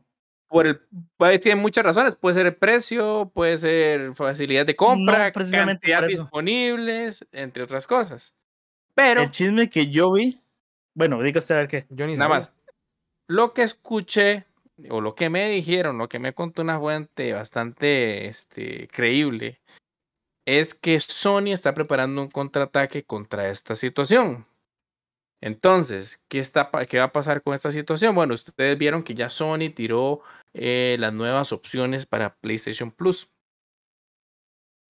por el puede- tiene muchas razones, puede ser el precio, puede ser facilidad de compra, precisamente cantidad disponibles, entre otras cosas. Pero, El chisme que yo vi, bueno, diga usted a ver qué. Yo ni nada sabía. más, lo que escuché o lo que me dijeron, lo que me contó una fuente bastante este, creíble, es que Sony está preparando un contraataque contra esta situación. Entonces, ¿qué, está, ¿qué va a pasar con esta situación? Bueno, ustedes vieron que ya Sony tiró eh, las nuevas opciones para PlayStation Plus.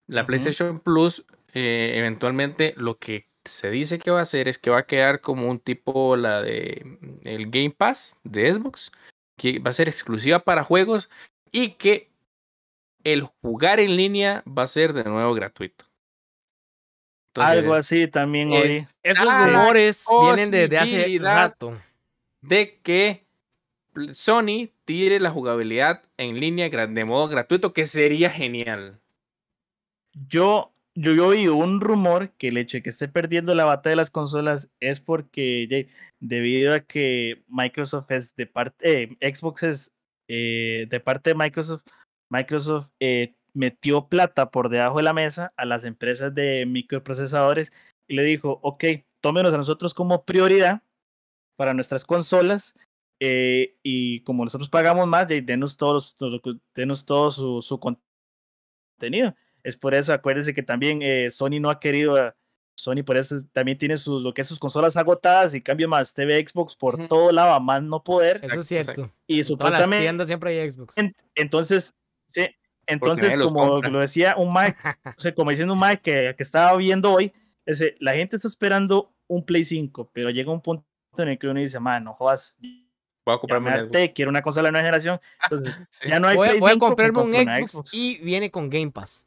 La. PlayStation Plus, eh, eventualmente, lo que se dice que va a hacer es que va a quedar como un tipo la de mm, el Game Pass de Xbox, que va a ser exclusiva para juegos y que el jugar en línea va a ser de nuevo gratuito. Algo así también es- oí. Esos rumores vienen desde hace rato. de que Sony tire la jugabilidad en línea de modo gratuito, que sería genial. Yo, yo, yo oí un rumor que el hecho de que esté perdiendo la batalla de las consolas es porque debido a que Microsoft es de parte, eh, Xbox es eh, de parte de Microsoft, Microsoft eh, metió plata por debajo de la mesa a las empresas de microprocesadores y le dijo, ok, tómenos a nosotros como prioridad para nuestras consolas eh, y como nosotros pagamos más, denos, todos, todo, denos todo su, su contenido. Es por eso, acuérdense que también eh, Sony no ha querido, Sony por eso es- también tiene sus, lo que es sus consolas agotadas y cambio más TV Xbox por todo lado a más no poder. Eso es cierto. Y En todas las supuestamente, tiendas siempre hay Xbox. en- entonces, sí, entonces como compra. lo decía un Mike, *laughs* o sea, como diciendo un Mike que, que estaba viendo hoy, ese, la gente está esperando un Play 5, pero llega un punto en el que uno dice, man, no jodas, Voy a comprarme me un Xbox". quiero una consola de nueva generación, *laughs* entonces Sí. ya no hay voy, a- Play voy a 5, me comprarme un una Xbox, y viene con Game Pass.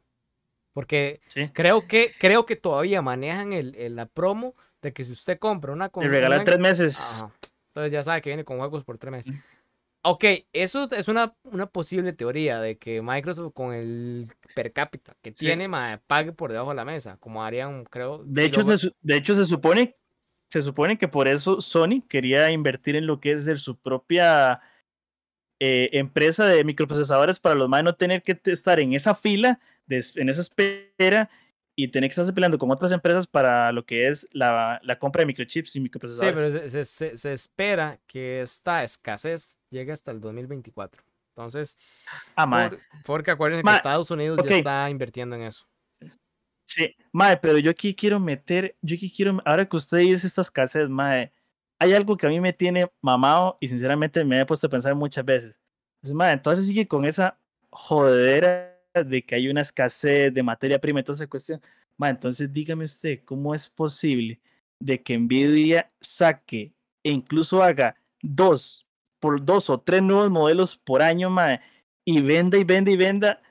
Porque Sí. creo que, creo que todavía manejan el, el- la promo de que si usted compra una consola. regalan tres meses. Ajá. Entonces ya sabe que viene con juegos por tres meses. Ok, eso es una, una posible teoría de que Microsoft con el per cápita que Sí. tiene mae, pague por debajo de la mesa, como harían, creo. De hecho, luego- se, de hecho se supone se supone que por eso Sony quería invertir en lo que es el- su propia eh, empresa de microprocesadores para los más no tener que estar en esa fila, de en esa espera y tener que estarse peleando con otras empresas para lo que es la, la compra de microchips y Sí, microprocesadores. pero se, se- se- se espera que esta escasez llegue hasta el 2024. Entonces, ah, por- porque acuérdense que Estados Unidos ok. ya está invirtiendo en eso. Sí, mae, pero yo aquí quiero meter, yo aquí quiero, ahora que usted dice esta escasez, mae, hay algo que a mí me tiene mamado y sinceramente me he puesto a pensar muchas veces. Entonces, mae, entonces sigue con esa jodera de que hay una escasez de materia prima y toda esa cuestión. Mae, entonces dígame usted, ¿cómo es posible de que Nvidia saque e incluso haga dos, por dos o tres nuevos modelos por año, mae, y venda y venda y venda?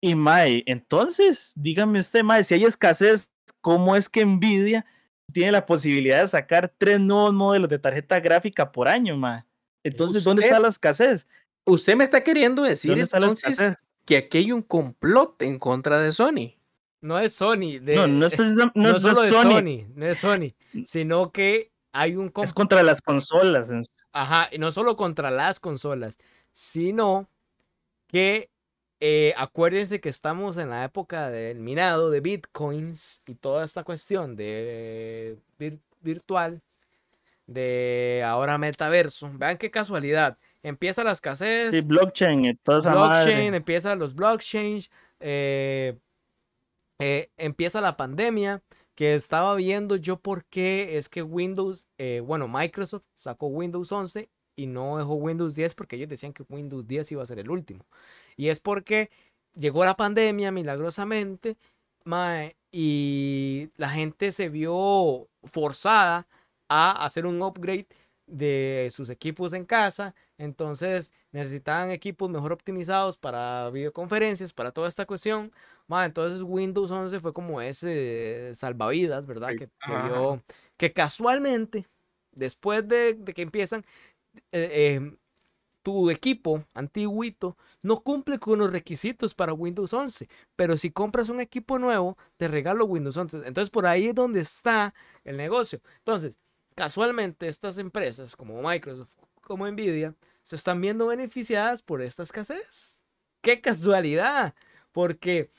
Y Mae, entonces, dígame usted, Mae, si hay escasez, ¿cómo es que Nvidia tiene la posibilidad de sacar tres nuevos modelos de tarjeta gráfica por año, Mae? Entonces, ¿dónde está la escasez? Usted me está queriendo decir ¿Dónde está la entonces que aquí hay un complot en contra de Sony. No es Sony, de, No, no es precisamente, *laughs* no, no es- solo es Sony. Sony, no es Sony, sino que hay un es com- contra las consolas. Ajá, y no solo contra las consolas, sino que eh, acuérdense que estamos en la época del minado de bitcoins y toda esta cuestión de vir- virtual, de ahora metaverso. Vean qué casualidad. Empieza la escasez, Sí, blockchain, toda esa blockchain, madre. empiezan los blockchains, eh, eh, empieza la pandemia, que estaba viendo yo por qué es que Windows, eh, bueno, Microsoft sacó Windows 11 y no dejó Windows 10 porque ellos decían que Windows 10 iba a ser el último. Y es porque llegó la pandemia milagrosamente y la gente se vio forzada a hacer un upgrade de sus equipos en casa. Entonces necesitaban equipos mejor optimizados para videoconferencias, para toda esta cuestión. Ma, entonces Windows 11 fue como ese salvavidas, ¿verdad? Que, que vio- que casualmente, después de, de que empiezan, eh, em, tu equipo antiguito no cumple con los requisitos para Windows 11. Pero si compras un equipo nuevo, te regalo Windows 11. Entonces por ahí es donde está el negocio. Entonces, casualmente estas empresas como Microsoft, como Nvidia, se están viendo beneficiadas por esta escasez. ¡Qué casualidad! Porque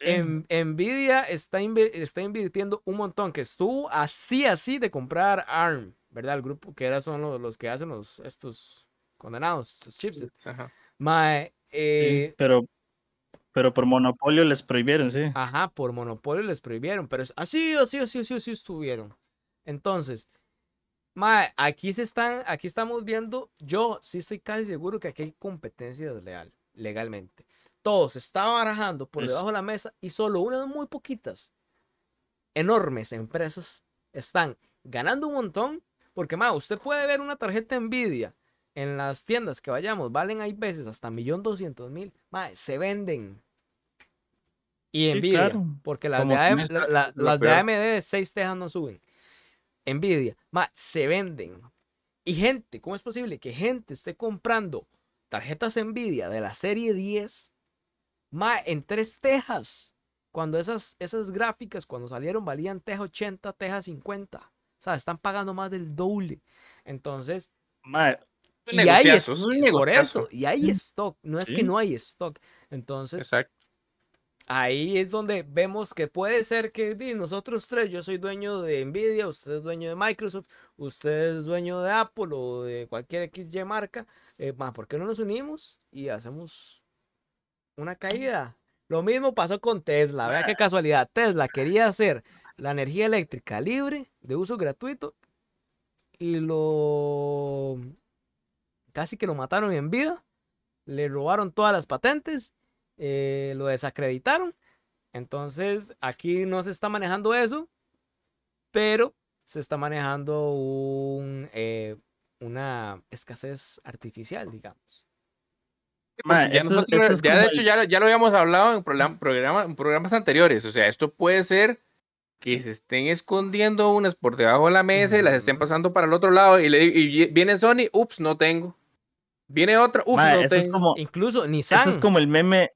En, Nvidia está, está invirtiendo un montón, que estuvo así, así de comprar ARM, ¿verdad? El grupo que era son los, que hacen los, estos condenados, estos chips. Ajá. Eh, pero, pero por monopolio les prohibieron, sí. Ajá, por monopolio les prohibieron, pero así, así, así, así, así estuvieron. Entonces, mae, aquí se están, aquí estamos viendo, yo sí estoy casi seguro que aquí hay competencia desleal, legalmente. Todo se está barajando por debajo de la mesa y solo unas muy poquitas enormes empresas están ganando un montón. Porque, mae, usted puede ver una tarjeta Nvidia en las tiendas que vayamos, valen hay veces hasta millón doscientos mil. Se venden. Y Nvidia, porque las, de, las de AMD de 6 tejas no suben. Nvidia, se venden. Y gente, ¿cómo es posible que gente esté comprando tarjetas Nvidia de la serie 10 en 3 tejas? Cuando esas, esas gráficas, cuando salieron, valían teja 80, teja 50. O sea, están pagando más del doble. Entonces, y hay eso por eso, y hay stock, no es que no hay stock. Entonces, ahí es donde vemos que puede ser que nosotros tres, yo soy dueño de Nvidia, usted es dueño de Microsoft, usted es dueño de Apple o de cualquier XY marca, eh, ¿por qué no nos unimos y hacemos una caída? Lo mismo pasó con Tesla, vea qué casualidad, Tesla quería hacer la energía eléctrica libre, de uso gratuito, y lo casi que lo mataron en vida, le robaron todas las patentes, eh, lo desacreditaron. Entonces aquí no se está manejando eso, pero se está manejando un, eh, una escasez artificial, digamos. Ya, de hecho ya, ya, lo habíamos hablado en, programa, en programas anteriores. O sea, esto puede ser que se estén escondiendo unas por debajo de la mesa y las estén pasando para el otro lado y, le, y viene Sony, ups, no tengo. Viene otra. Uf, Es como, Incluso Nissan. Eso es como el meme.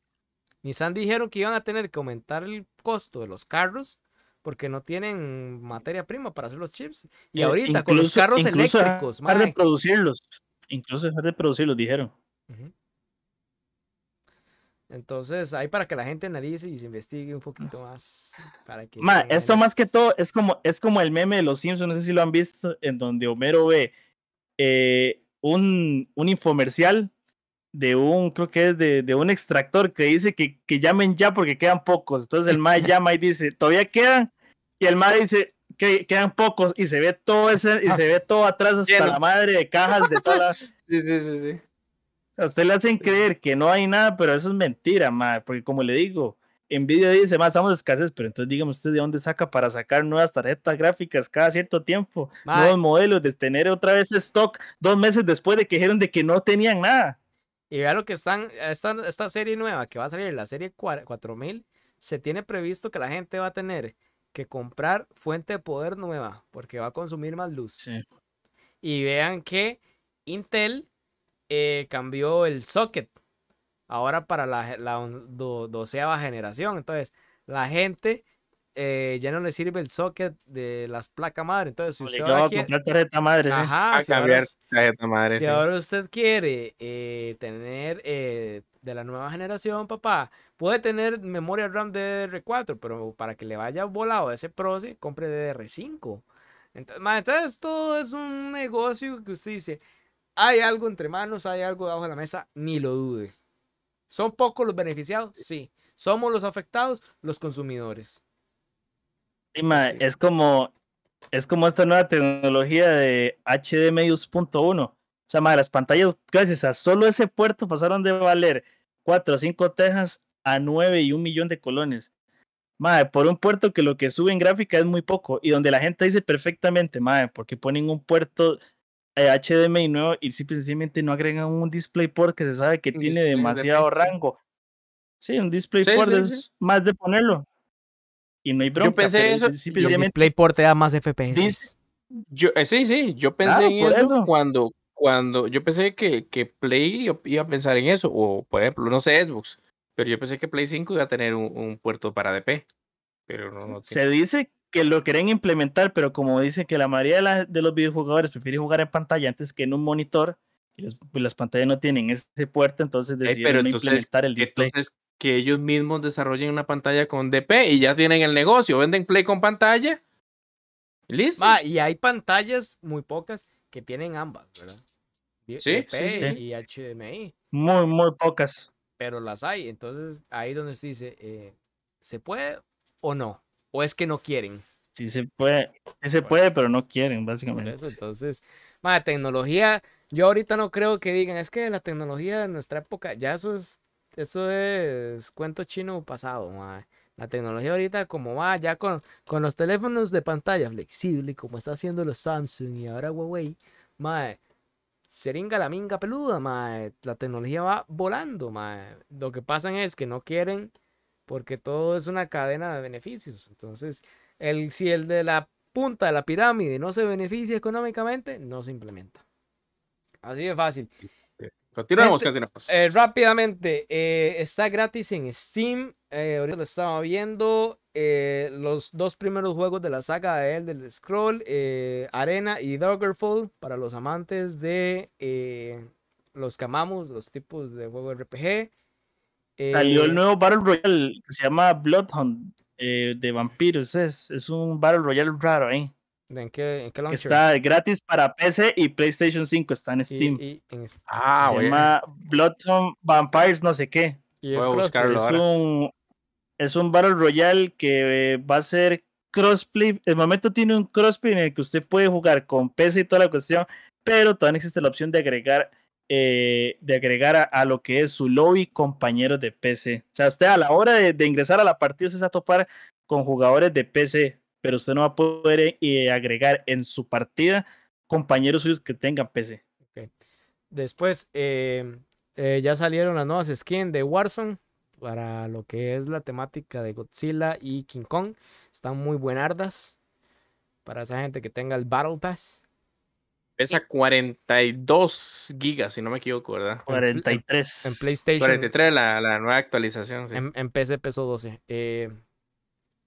Nissan dijeron que iban a tener que aumentar el costo de los carros porque no tienen materia prima para hacer los chips. Y eh, ahorita con los carros eléctricos. Dejar de producirlos. Incluso dejar de producirlos, dijeron. Entonces, ahí para que la gente analice y se investigue un poquito más. Para que esto más que todo es como, es como el meme de los Simpsons, no sé si lo han visto, en donde Homero ve eh, un, un infomercial de un, creo que es de, de un extractor que dice que, que, llamen ya porque quedan pocos. Entonces el MAE *laughs* llama y dice, todavía quedan. Y el MAE dice que quedan pocos y se ve todo ese, y se ve todo atrás hasta la madre de cajas de todas *laughs* Sí, sí, sí, sí. A usted le hacen creer que no hay nada, pero eso es mentira, MAE, porque como le digo, Nvidia dice, más estamos escasez, pero entonces dígame usted de dónde saca para sacar nuevas tarjetas gráficas cada cierto tiempo, nuevos modelos, de tener otra vez stock dos meses después de que dijeron de que no tenían nada. Y vea lo que están, esta, esta serie nueva que va a salir, la serie 4000, se tiene previsto que la gente va a tener que comprar fuente de poder nueva, porque va a consumir más luz. Y vean que Intel eh, cambió el socket ahora para la, doceava generación. Entonces, la gente eh, ya no le sirve el socket de las placas madre. Entonces, si usted ahora quiere... tarjeta madre, Ajá, si ahora, tarjeta madre, si ahora usted quiere eh, tener eh, de la nueva generación, papá, puede tener memoria RAM DDR4, pero para que le vaya volado ese proce, compre DDR5. Entonces, entonces, todo es un negocio que usted dice, hay algo entre manos, hay algo debajo de la mesa, ni lo dude. ¿Son pocos los beneficiados? Sí. ¿Somos los afectados? Los consumidores. es como es como esta nueva tecnología de HDMI 2.1. O sea, las pantallas, gracias a solo ese puerto, pasaron de valer 4 o 5 tejas a 9 y un millón de colones. Madre, por un puerto que lo que sube en gráfica es muy poco y donde la gente dice perfectamente, madre, porque ponen un puerto HDMI eh, nuevo y simplemente no agregan un DisplayPort que se sabe que tiene demasiado rango. Sí, un DisplayPort es más de ponerlo. Y no hay bronca. Yo pensé eso. El DisplayPort te da más FPS. Yo, eh, sí, sí, yo pensé en eso, cuando, cuando yo pensé que, que Play iba a pensar en eso, o por ejemplo, no sé, Xbox, pero yo pensé que Play 5 iba a tener un, puerto para DP. Pero no, no Se dice que lo quieren implementar, pero como dicen que la mayoría de, los videojugadores prefieren jugar en pantalla antes que en un monitor, y las, pues, pantallas no tienen ese puerto, entonces decidieron implementar el display. Entonces, que ellos mismos desarrollen una pantalla con DP y ya tienen el negocio. Venden Play con pantalla. y Listo. Ma, y hay pantallas muy pocas que tienen ambas, ¿verdad? Sí, DP sí, sí. y HDMI, Muy, muy pocas. pero las hay. Entonces, ahí donde se dice, eh, ¿se puede o no? ¿O es que no quieren? Sí se puede, sí se puede, pero no quieren, Por básicamente. eso, entonces, ma, tecnología, yo ahorita no creo que digan, es que la tecnología de nuestra época, ya eso es, eso es cuento chino pasado, ma. La tecnología ahorita como va, ya con, con los teléfonos de pantalla flexible, como está haciendo los Samsung y ahora Huawei, ma, seringa la minga peluda, ma, la tecnología va volando, ma. Lo que pasa es que no quieren porque todo es una cadena de beneficios. Entonces, el, si el de la punta de la pirámide no se beneficia económicamente, no se implementa. Así de fácil. Continuemos, gente, continuemos. Eh, rápidamente, eh, está gratis en Steam. eh, ahorita lo estaba viendo. eh, los dos primeros juegos de la saga de él, del Scroll, Arena y Daggerfall, para los amantes de los que amamos, los tipos de juego RPG. Salió el Eh, nuevo Battle Royale que se llama Bloodhound eh, de vampiros. Es, es un Battle Royale raro, ¿eh? ¿En qué, en qué Que launcher? está gratis para PC y PlayStation 5. Está en Steam. y en s- ah, se bueno. llama Bloodhound Vampires, no sé qué. y es Voy a crossplay. buscarlo Es ahora. un, es un Battle Royale que eh, va a ser crossplay. El momento tiene un crossplay en el que usted puede jugar con PC y toda la cuestión, pero todavía no existe la opción de agregar, eh, de agregar a, lo que es su lobby compañeros de PC. O sea, usted a la hora de, ingresar a la partida se va a topar con jugadores de PC, pero usted no va a poder eh, agregar en su partida compañeros suyos que tengan PC. Después, eh, eh, ya salieron las nuevas skins de Warzone para lo que es la temática de Godzilla y King Kong. Están muy buenardas para esa gente que tenga el Battle Pass. Pesa 42 gigas, si no me equivoco, ¿verdad? 43. En PlayStation, 43 la, la nueva actualización, sí. en, en PC peso 12. Eh,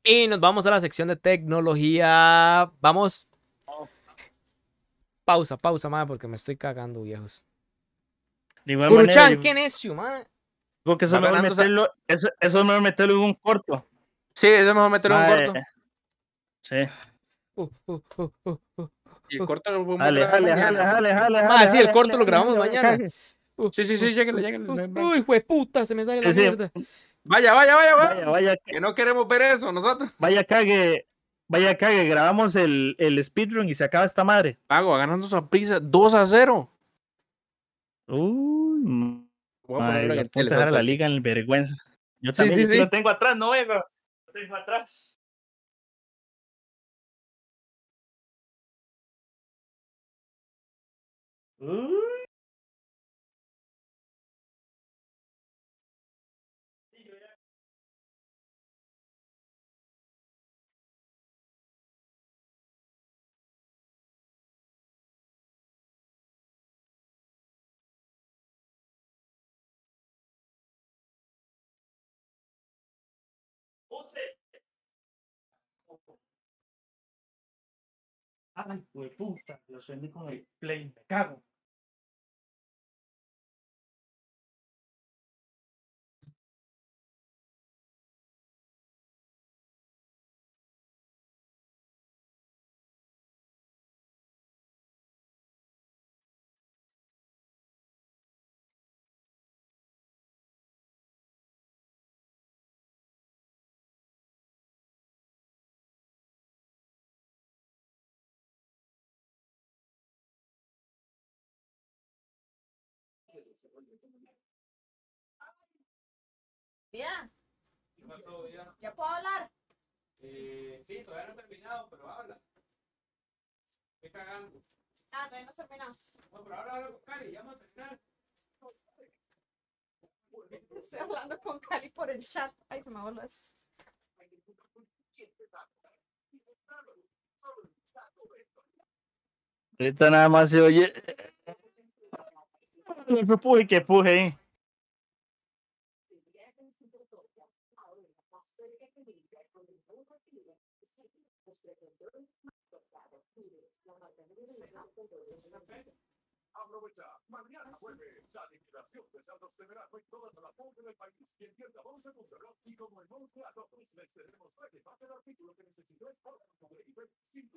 y nos vamos a la sección de tecnología. Vamos. Pausa, pausa, madre, porque me estoy cagando, viejos. De igual manera, qué necio, madre. Digo que eso Va es mejor ganando, o sea- meterlo, eso, eso es mejor meterlo en un corto. Sí, eso es mejor meterlo en un corto. Sí. Uh, uh, uh, uh. Y el corto lo podemos Jale, grabar jale, mañana. jale, jale, jale. Ma, jale, sí, el corto jale, lo grabamos jale, mañana. Uh, Sí, sí, sí, lléguenle, lléguenle. Uy, fue puta, se me sale la Sí, sí. mierda. Vaya, vaya, vaya, vaya. Vaya, vaya, Que no queremos ver eso nosotros. vaya cague, vaya cague, grabamos el, el speedrun y se acaba esta madre. Pago, ganando su prisa 2 a 0. Uy, Voy a madre, ponerlo en dejar a la teléfono. liga en vergüenza. Yo Sí, también sí, yo sí sí. lo tengo atrás, no vengo. Lo tengo atrás. Ay, puta, lo sueño con el play, me cago. Vida, ¿ya puedo hablar? Eh, sí, todavía no he terminado, pero habla. Estoy cagando. Ah, todavía no he terminado. No, pero ahora hablo con Cari, ya vamos a terminar. Estoy hablando con Cali por el chat. Ay, se me voló esto. Ahorita nada más se oye. *laughs* Que puje, que puje. Aprovecha. Mañana jueves, la liquidación de saldos de verano en todas las del país. Y como Monte a todos les artículo que por sin.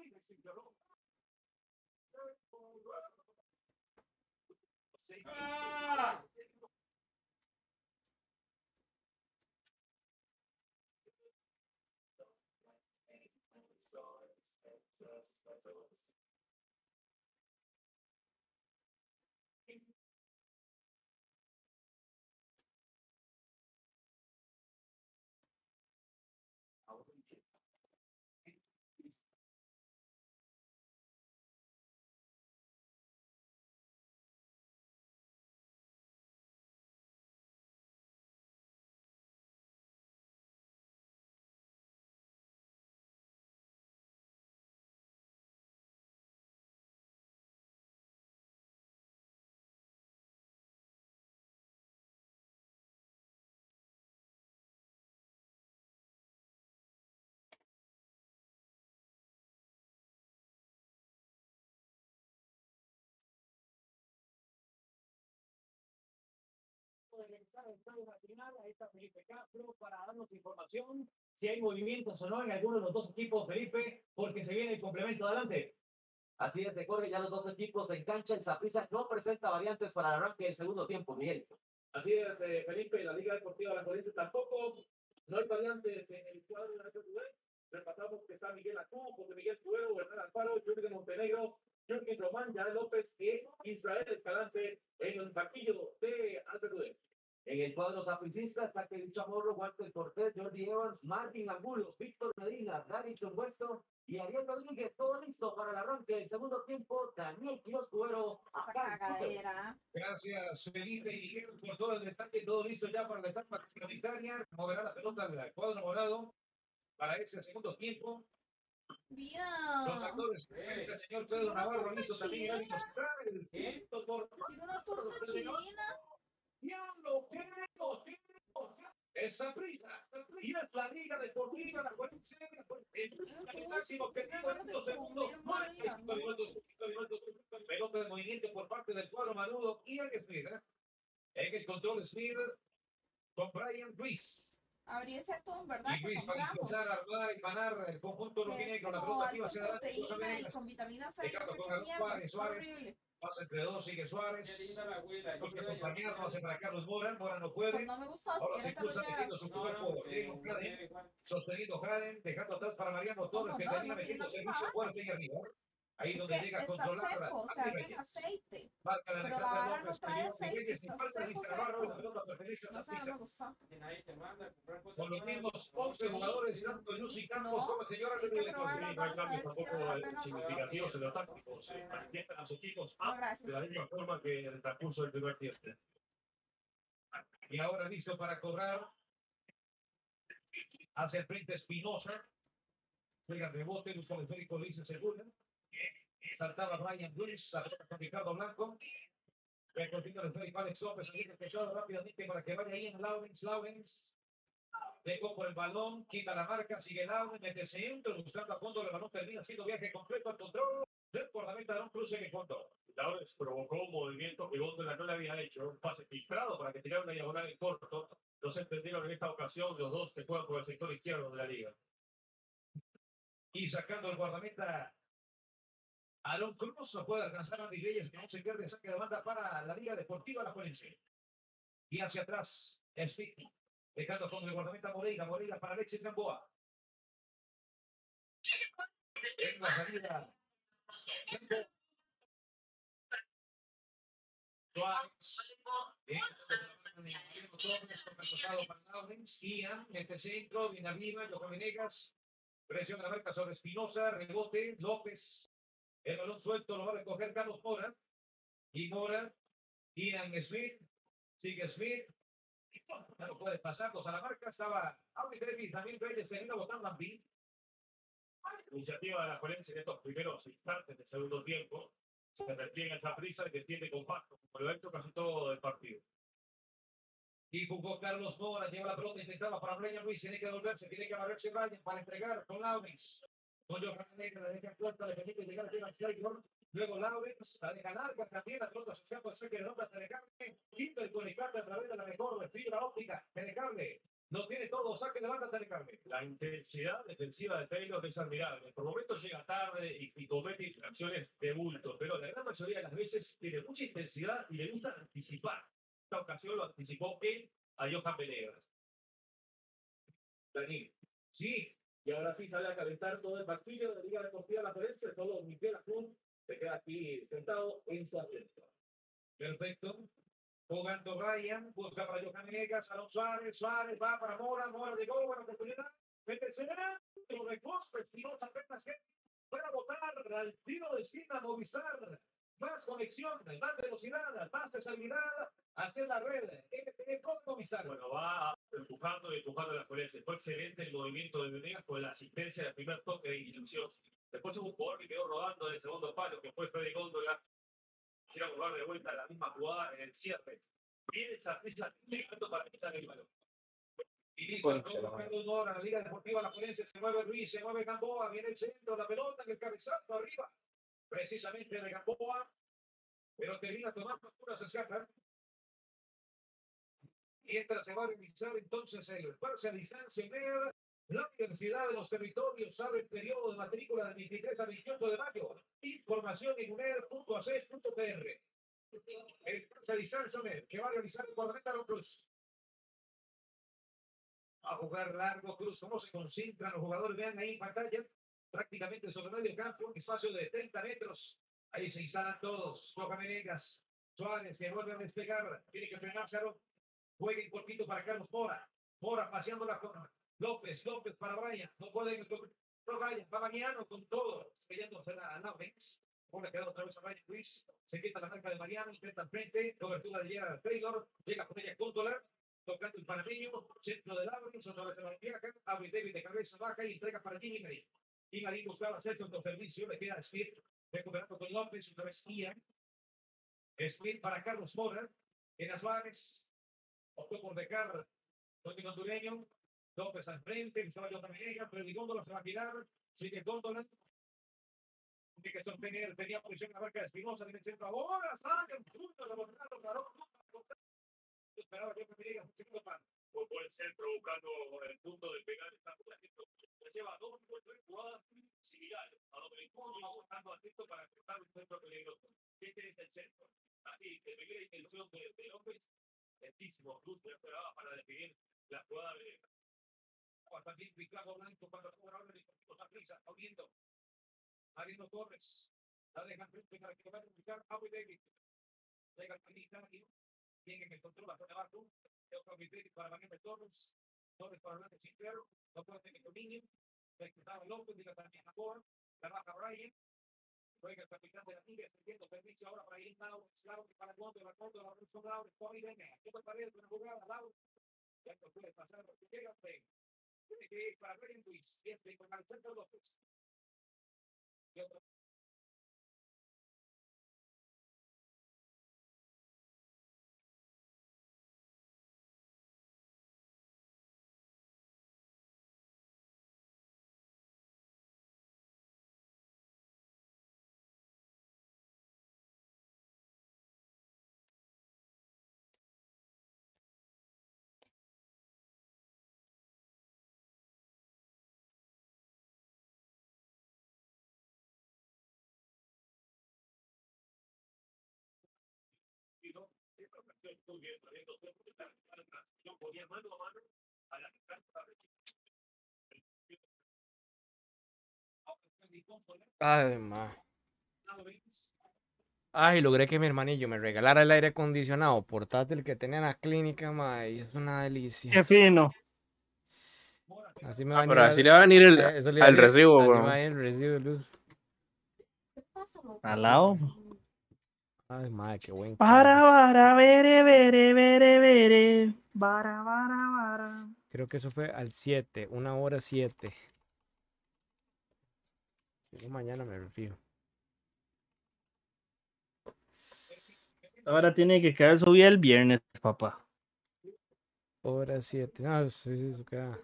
Sí, a esta Felipe Castro, para darnos información si hay movimientos o no en alguno de los dos equipos, Felipe, porque se viene el complemento adelante. Así es, de Jorge, ya los dos equipos en cancha. El Saprissa no presenta variantes para el arranque del segundo tiempo, Miguel. Así es, eh, Felipe, la Liga Deportiva La Corense tampoco. No hay variantes en el cuadro de la Rubén. Repasamos que está Miguel Acú, José Miguel Tuero, Bernal Alfaro, Jürgen Montenegro, Jürgen Román, Yael López y Israel Escalante en el banquillo de Albert Rubén. En el cuadro sapricista está Kevin Chamorro, Walter Cortés, Jordi Evans, Martin Angulos, Víctor Medina, Davidson Huesto y Ariel Rodríguez. Todo listo para el arranque del segundo tiempo. Daniel Quiroz cagadera. Gracias, Felipe y Miguel, por todo el detalle. Todo listo ya para la etapa prioritaria. Moverá la pelota al cuadro morado para ese segundo tiempo. Los Bien. actores, el señor Pedro Navarro, listo también. por Tiene una torta chilena. Diablo, ¿qué negociamos? Esa prisa. Y es la Liga Deportiva, la Corense, el máximo que tiene dos segundos. Minutos, Pelota de movimiento por parte del cuadro Manudo y el Smith. En el control Smith con Brian Ruiz. Habría ese atún, ¿verdad? Y Que Ruiz para empezar a armar y ganar el conjunto lo Que viene es con la pelota aquí alto hacia adelante. proteína y con vitamina C. Ricardo, con qué Suárez, Suárez. Pasa entre dos, sigue Suárez. la abuela. Busca acompañarlo, hace para Carlos Mora. Mora no puede. Pues no me gustó, si Ahora se cruza metiendo su cuerpo. Diego Caden, sostenido Karen, dejando atrás para Mariano Torres, No, que no, tenía no, metiendo no, servicio no. fuerte y arriba. Ahí Es donde que llega a está controlar. seco, se hace en aceite. Marca de pero la vara no López, trae aceite, está seco, dice seco. No no me gustó. Con los mismos 11 jugadores, tanto Luz y Campos No, como el señor hay que Aguirre. probar las Sí, no hay balas a cambios ver si o significativos en los tácticos. Se manifiestan a sus A de la misma forma que en el transcurso del primer tiempo. Y ahora listo para cobrar. Hacia el frente Espinosa. Juega el rebote, Luis con Félix Luis en segunda. Saltaba Brian la pelota con Ricardo Blanco. El cortito de Félix Alex López, ahí despechado rápidamente para que vaya ahí en Lawrence, Lawrence. Dejó por el balón, quita la marca, sigue Lawrence, mete centro, buscando a fondo, el balón termina haciendo viaje completo al control. Del guardameta de un cruce que contó. Lawrence provocó un movimiento que Góndola no le había hecho, un pase filtrado para que tirara una diagonal en corto. No se entendieron en esta ocasión los dos que juegan por el sector izquierdo de la liga. Y sacando el guardameta Aaron Cruz no puede alcanzar a Reyes, que no se pierde saque de banda para la Liga Deportiva La Juelense. Y hacia atrás, Smith, dejando con el guardameta Moreira, Moreira para Alexis Gamboa. En la salida. Suárez. Ian, mete centro, viene arriba, Johan Venegas. Presión de la marca sobre Espinosa, rebote, López. El balón suelto lo va a recoger Carlos Mora. Y Mora, Ian Smith, sigue Smith. Ya no puede pasarlos a la marca. Estaba Audi David, también Reyes teniendo a Bill. Iniciativa de la Juelense en estos primeros instantes del segundo tiempo. Se repliega esa prisa y defiende compacto, como lo ha hecho casi todo el partido. Y jugó Carlos Mora, lleva la pelota, intentaba para Brian Ruiz, tiene que devolverse, tiene que barrerse Brian para entregar con Lawrence. Con Johan Negra, la derecha puerta de Felipe, llegar a Steven Schreiber. Luego Lawrence, la deja larga también, la pelota se escapa, se que le nota Telecable, quita el conectante a través de la mejor fibra óptica, Telecable, lo tiene todo, saque de banda Telecable. La intensidad defensiva de Taylor es admirable. Por momentos llega tarde y, y comete infracciones de bulto, pero la gran mayoría de las veces tiene mucha intensidad y le gusta anticipar. Esta ocasión lo anticipó él a Johan Venegas. Dani, sí, y ahora sí sale a calentar todo el partido de Liga Deportiva La Florencia, solo Miguel Acun se queda aquí sentado en su asiento. Perfecto. Jugando Ryan, busca para Johan Venegas, Alonso Suárez, Suárez va para Mora, Mora llegó, buena oportunidad, Petersen, lo recosta, apenas que puede votar al tiro de esquina, Movistar, más conexión, más velocidad, más estabilidad hacia la red, MTE con Movistar. Bueno, va empujando y empujando la Florencia. Fue excelente el movimiento de Venegas con la asistencia del primer toque de ilusión. Después hubo un jugador que quedó rodando en el segundo palo, que fue Freddy Góndola. Quisiera jugar de vuelta la misma jugada en el cierre. Viene esa prisa llegando para quitar el balón. Inicio Concha todo la Liga Deportiva La Florencia, se mueve Ruiz, se mueve Gamboa, viene el centro, la pelota, en el cabezazo arriba, precisamente de Gamboa, pero termina tomando puras escapas. Mientras se va a revisar entonces el a distancia media, la Universidad de los Territorios abre el periodo de matrícula del 23 a 28 de mayo. Información en uner.ac.pr. El a distancia media, que va a realizar el guardameta Cruz. A jugar largo Cruz, cómo se concentran los jugadores, vean ahí en pantalla, prácticamente sobre medio campo, un espacio de 30 metros. Ahí se instalan todos. Roja Venegas, Suárez que vuelve a despegar, tiene que frenarse a Ro- Jueguen cortito para Carlos Mora. Mora paseándola con López, López para Brian. No pueden. No, Brian, va Mariano con todo. Estrellándose a Lawrence. Mora queda otra vez a Brian Luis. Se quita la marca de Mariano, intenta al frente. Cobertura de Gerard Taylor. Llega con ella Cóndola. Tocando el panameño. Centro de Lawrence. Otra vez a la viaja. Abre David de cabeza baja y entrega para Jimmy Marín. Y Marín buscaba hacer otro servicio. Le queda Smith. Recuperando con López. Otra vez Ian. Smith para Carlos Mora. En las Suárez. Por dejar Tony Hondureño, López al frente, estaba yo también, pero el Góndola se va a girar, sigue Góndola. Tiene que sostener, tenía posición en la marca de Espinosa en el centro. Ahora sale el punto de los claro. Esperaba yo que me diga un por el centro buscando el punto de pegar esta. Se lleva dos o tres jugadas similares a lo que va buscando atento para cortar un centro peligroso. Este es el centro. Así que me la intención de, de López. Lentísimo. Cruz esperaba para definir la jugada de Bastante implicado Blanco juega ahora el equipo Saprissa, está viendo. Marino Torres, la deja frente para que vaya a Abu David. Llega el Canitario, tiene que controla por abajo. El otro Abu David para Mariano Torres. Torres para adelante Sinclair, no puede tener dominio. López, llega también a la baja Brian. El capitán de la permiso ahora para ir para con Lawrence, Tony venga, queda pared, una jugada, Lawrence. Ya no puede pasar. Tiene que ir para Luis, este con López. Ay, ma. Ay, logré que mi hermanillo me regalara el aire acondicionado portátil que tenía en la clínica, ma, y es una delicia. Qué fino. Así me va a Ah, venir pero así le va a venir el, a al decir, recibo, así me va a venir el recibo de luz. Al lado. Ay, madre, qué buen. Para, para, vere, vere, vere, vere. Para, para, para. Creo que eso fue al 7, una hora 7. Yo mañana me refijo. Ahora tiene que quedar subida el viernes, papá. Hora 7. No, sí, sí, eso queda.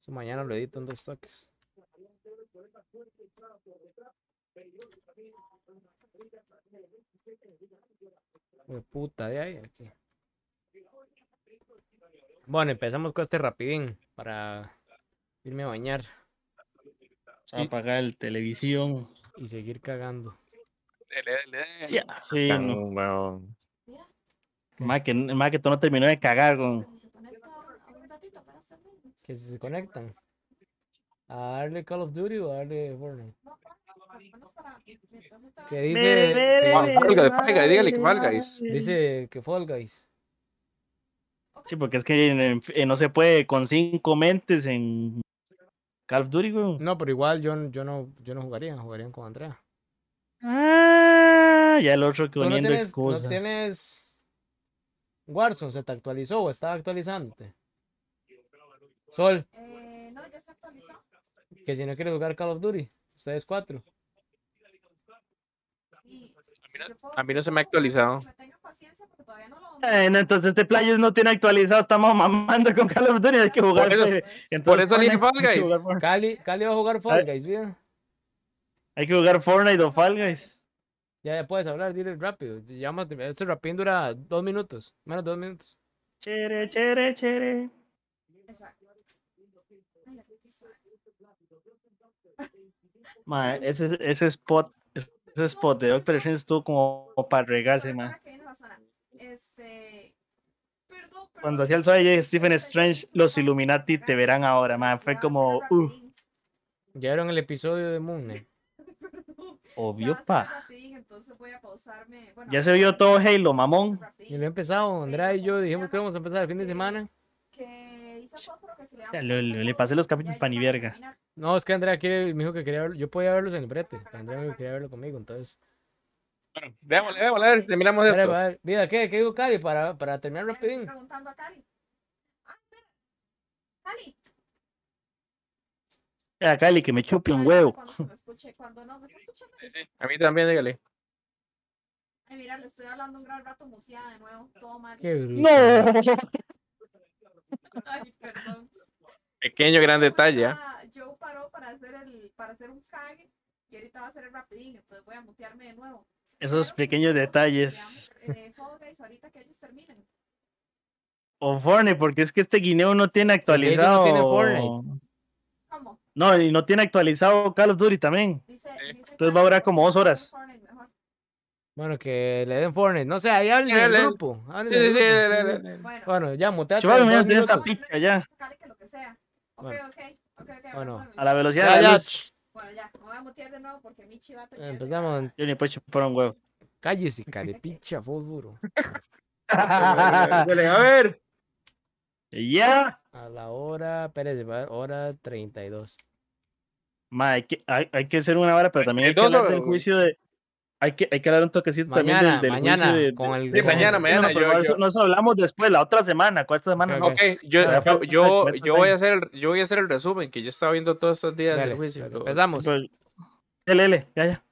Eso mañana lo edito en dos toques. Hue puta de ahí. Aquí. Bueno, empezamos con este rapidín para irme a bañar a apagar el televisión. y seguir cagando. Dele, dele, dele. Sí, sí, no. weón. Más que, más que tú no terminó de cagar con. Que si se conectan. ¿A darle Call of Duty o a darle Fortnite? No, Que dice, que- Fall Guys, Fall Guys, dígale que Fall Guys. dice que Fall Guys. Sí, porque es que en- en- no se puede con cinco mentes en Call of Duty, güey. No, pero igual yo, yo no yo no jugaría, jugarían con Andrea. Ah, ya el otro que ¿Tú no poniendo no excusas. tienes Warzone? ¿Se te actualizó o estaba actualizándote? Sol, Eh, no, ya se actualizó. que si no quieres jugar Call of Duty, ustedes cuatro. Y no- yo puedo- a mí no se me ha actualizado. Entonces este player no tiene actualizado, estamos mamando con Call of Duty, hay que jugar. eso- eh, Por entonces eso Fortnite, Fall Guys. Cali, Cali va a jugar Fall. Guys, bien. Hay que jugar Fortnite o Fall Guys. Ya, ya puedes hablar, dile rápido. Llama, este rapidín dura dos minutos, menos dos minutos. Chere, chere, chere. Ese, ese spot, ese spot de Doctor Strange estuvo como para regarse, Ahora ma. que viene la zona. Este. Perdón, Cuando hacía el es sueño de que Stephen Strange, los Illuminati te verán ahora, ma. Voy a Fue como, uh. Ya vieron el episodio de Moon Knight. *laughs* Perdón. obvio, pa. rapidín, entonces voy a pausarme. Bueno, Ya se vio todo Halo, mamón. Y lo he empezado, Andrea y yo dijimos que íbamos a empezar el fin de semana. Que O sea, le- le- le pasé los capítulos pa' ni llegan a verga. No, es que Andrea quiere, me dijo que quería verlo. Yo podía verlos en el brete, Andrea me dijo que quería verlo conmigo, entonces. Bueno, démosle, démosle, a ver, terminamos esto. a ver, Mira, ¿qué? ¿Qué digo, Cali? Para, para terminar rapidín. preguntando a Cali. Ah, espera. Cali. A Cali, que me chupe un huevo. Cuando me escuche, cuando no me está escuchando. Sí, sí, A mí también, dígale. Ay, mira, le estoy hablando un gran rato muteada de nuevo. Todo mal. Qué bruto. No. *laughs* Ay, perdón. Pequeño gran detalle. Joe paró para hacer el, para hacer un cague y ahorita va a hacer el rapidín, entonces voy a mutearme de nuevo. Esos Pero, pequeños detalles. veamos, eh, Fall Guys ahorita que ellos terminen. O Fortnite, porque es que este guineo no tiene actualizado. no tiene Fortnite. ¿Cómo? No, y no tiene actualizado Call of Duty tammen. Dice, Sí. dice Entonces va a durar como dos horas. Bueno, que le den Fortnite. No sé, ahí hablen en el Dale. grupo. hablen Sí, sí, sí. Bueno, Bueno, ya, muteate. Chaval, mira, tiene esta picha ya. Cali, que lo que sea. Ok, Bueno. ok, ok, ok. Bueno, bueno, A la velocidad Ya, de la ya. luz. Bueno, ya, me voy a mutear de nuevo porque Michi va a terminar. de Empezamos. Yo ni puedo chupar un huevo. Cállese, carepicha, fósforo. *laughs* A ver. Ya. A la hora, espérese, hora 32. Ma, hay que, hay, hay que hacer una hora, pero también ¿En hay que hablar del juicio de. Hay que, hay que hablar un toquecito también del, del mañana, juicio de. con de- el- de Sí, San mañana, mañana, pero yo- Nos hablamos después, la otra semana. ¿Cuál esta semana? Ok, no. yo, voy a hacer el, yo voy a hacer el resumen que yo estaba viendo todos estos días Dale, del juicio. dale, empezamos. Pues, dele, ya, ya.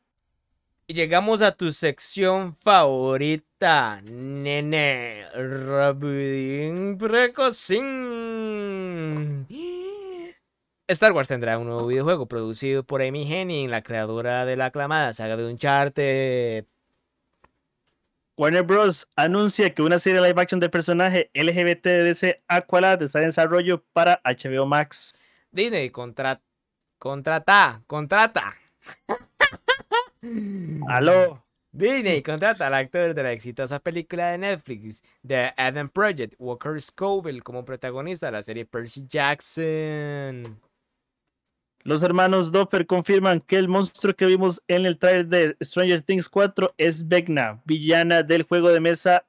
Y llegamos a tu sección favorita, nene. Rapidín precocín. Star Wars tendrá un nuevo videojuego producido por Amy Henning, la creadora de la aclamada saga de Uncharted. Warner Bros. anuncia que una serie live action del personaje LGBT de DC Aqualad está en desarrollo para HBO Max. Disney contra, contrata, contrata. Aló. Disney contrata al actor de la exitosa película de Netflix The Adam Project, Walker Scoville, como protagonista de la serie Percy Jackson. Los hermanos Doffer confirman que el monstruo que vimos en el trailer de Stranger Things 4 es Vecna, villana del juego de mesa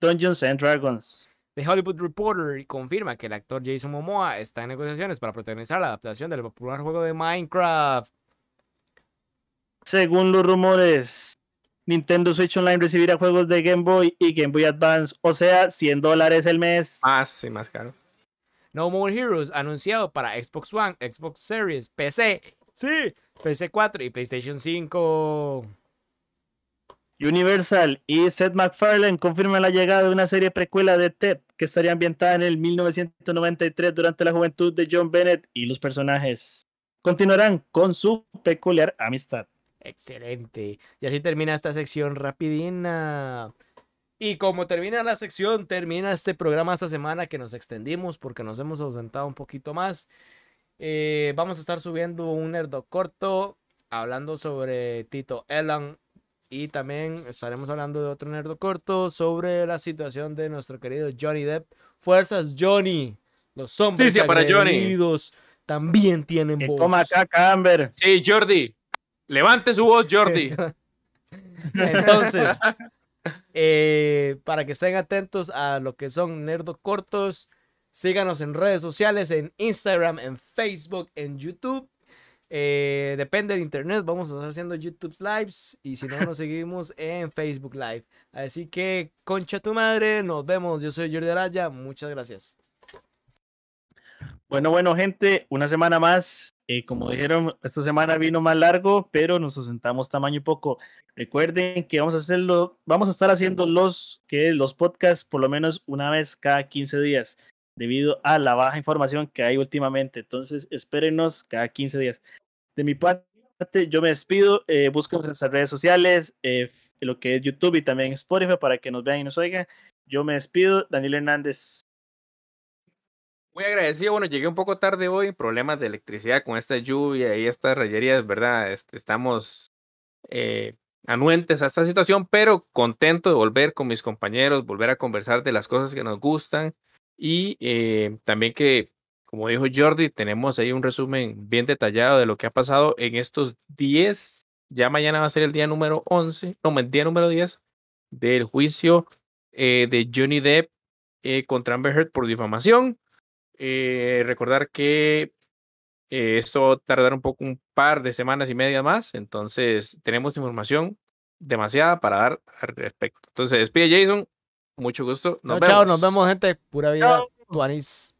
Dungeons and Dragons. The Hollywood Reporter confirma que el actor Jason Momoa está en negociaciones para protagonizar la adaptación del popular juego de Minecraft. Según los rumores, Nintendo Switch Online recibirá juegos de Game Boy y Game Boy Advance, o sea, 100 dólares el mes. Más, sí, más caro. No More Heroes anunciado para Xbox One, Xbox Series, PC, sí, PC 4 y PlayStation 5. Universal y Seth MacFarlane confirman la llegada de una serie precuela de Ted que estaría ambientada en el 1993 durante la juventud de John Bennett y los personajes continuarán con su peculiar amistad. Excelente. Y así termina esta sección rapidina. Y como termina la sección, termina este programa esta semana que nos extendimos porque nos hemos ausentado un poquito más. Eh, vamos a estar subiendo un nerdo corto hablando sobre Tito Elan. Y también estaremos hablando de otro nerdo corto sobre la situación de nuestro querido Johnny Depp. Fuerzas, Johnny. Los hombres para Johnny. también tienen Que voz. coma caca, Amber. Sí, Jordi. Levante su voz, Jordi. *laughs* Entonces, eh, para que estén atentos a lo que son nerdos cortos, síganos en redes sociales, en Instagram, en Facebook, en YouTube. Eh, depende de internet, vamos a estar haciendo YouTube Lives y si no nos *laughs* seguimos en Facebook Live. Así que, concha tu madre, nos vemos. Yo soy Jordi Araya, muchas gracias. Bueno, bueno, gente, una semana más. Eh, como dijeron, esta semana vino más largo, pero nos ausentamos tamaño y poco. Recuerden que vamos a hacerlo, vamos a estar haciendo los que los podcasts por lo menos una vez cada 15 días, debido a la baja información que hay últimamente. Entonces, espérenos cada 15 días. De mi parte, yo me despido. Eh, busquen en nuestras redes sociales, eh, lo que es YouTube y también Spotify para que nos vean y nos oigan. Yo me despido. Daniel Hernández. Muy agradecido. Bueno, llegué un poco tarde hoy. Problemas de electricidad con esta lluvia y estas rayerías, ¿verdad? Este, estamos eh, anuentes a esta situación, pero contento de volver con mis compañeros, volver a conversar de las cosas que nos gustan y eh, también que, como dijo Jordi, tenemos ahí un resumen bien detallado de lo que ha pasado en estos 10. Ya mañana va a ser el día número 11, no, el día número 10 del juicio eh, de Johnny Depp eh, contra Amber Heard por difamación. Eh, recordar que eh, esto va a tardar un poco, un par de semanas y media más, entonces tenemos información demasiada para dar al respecto. Entonces, despide Jason, mucho gusto. Nos Chao, chao, vemos. nos vemos, gente. Pura vida. Chao. Tuanis.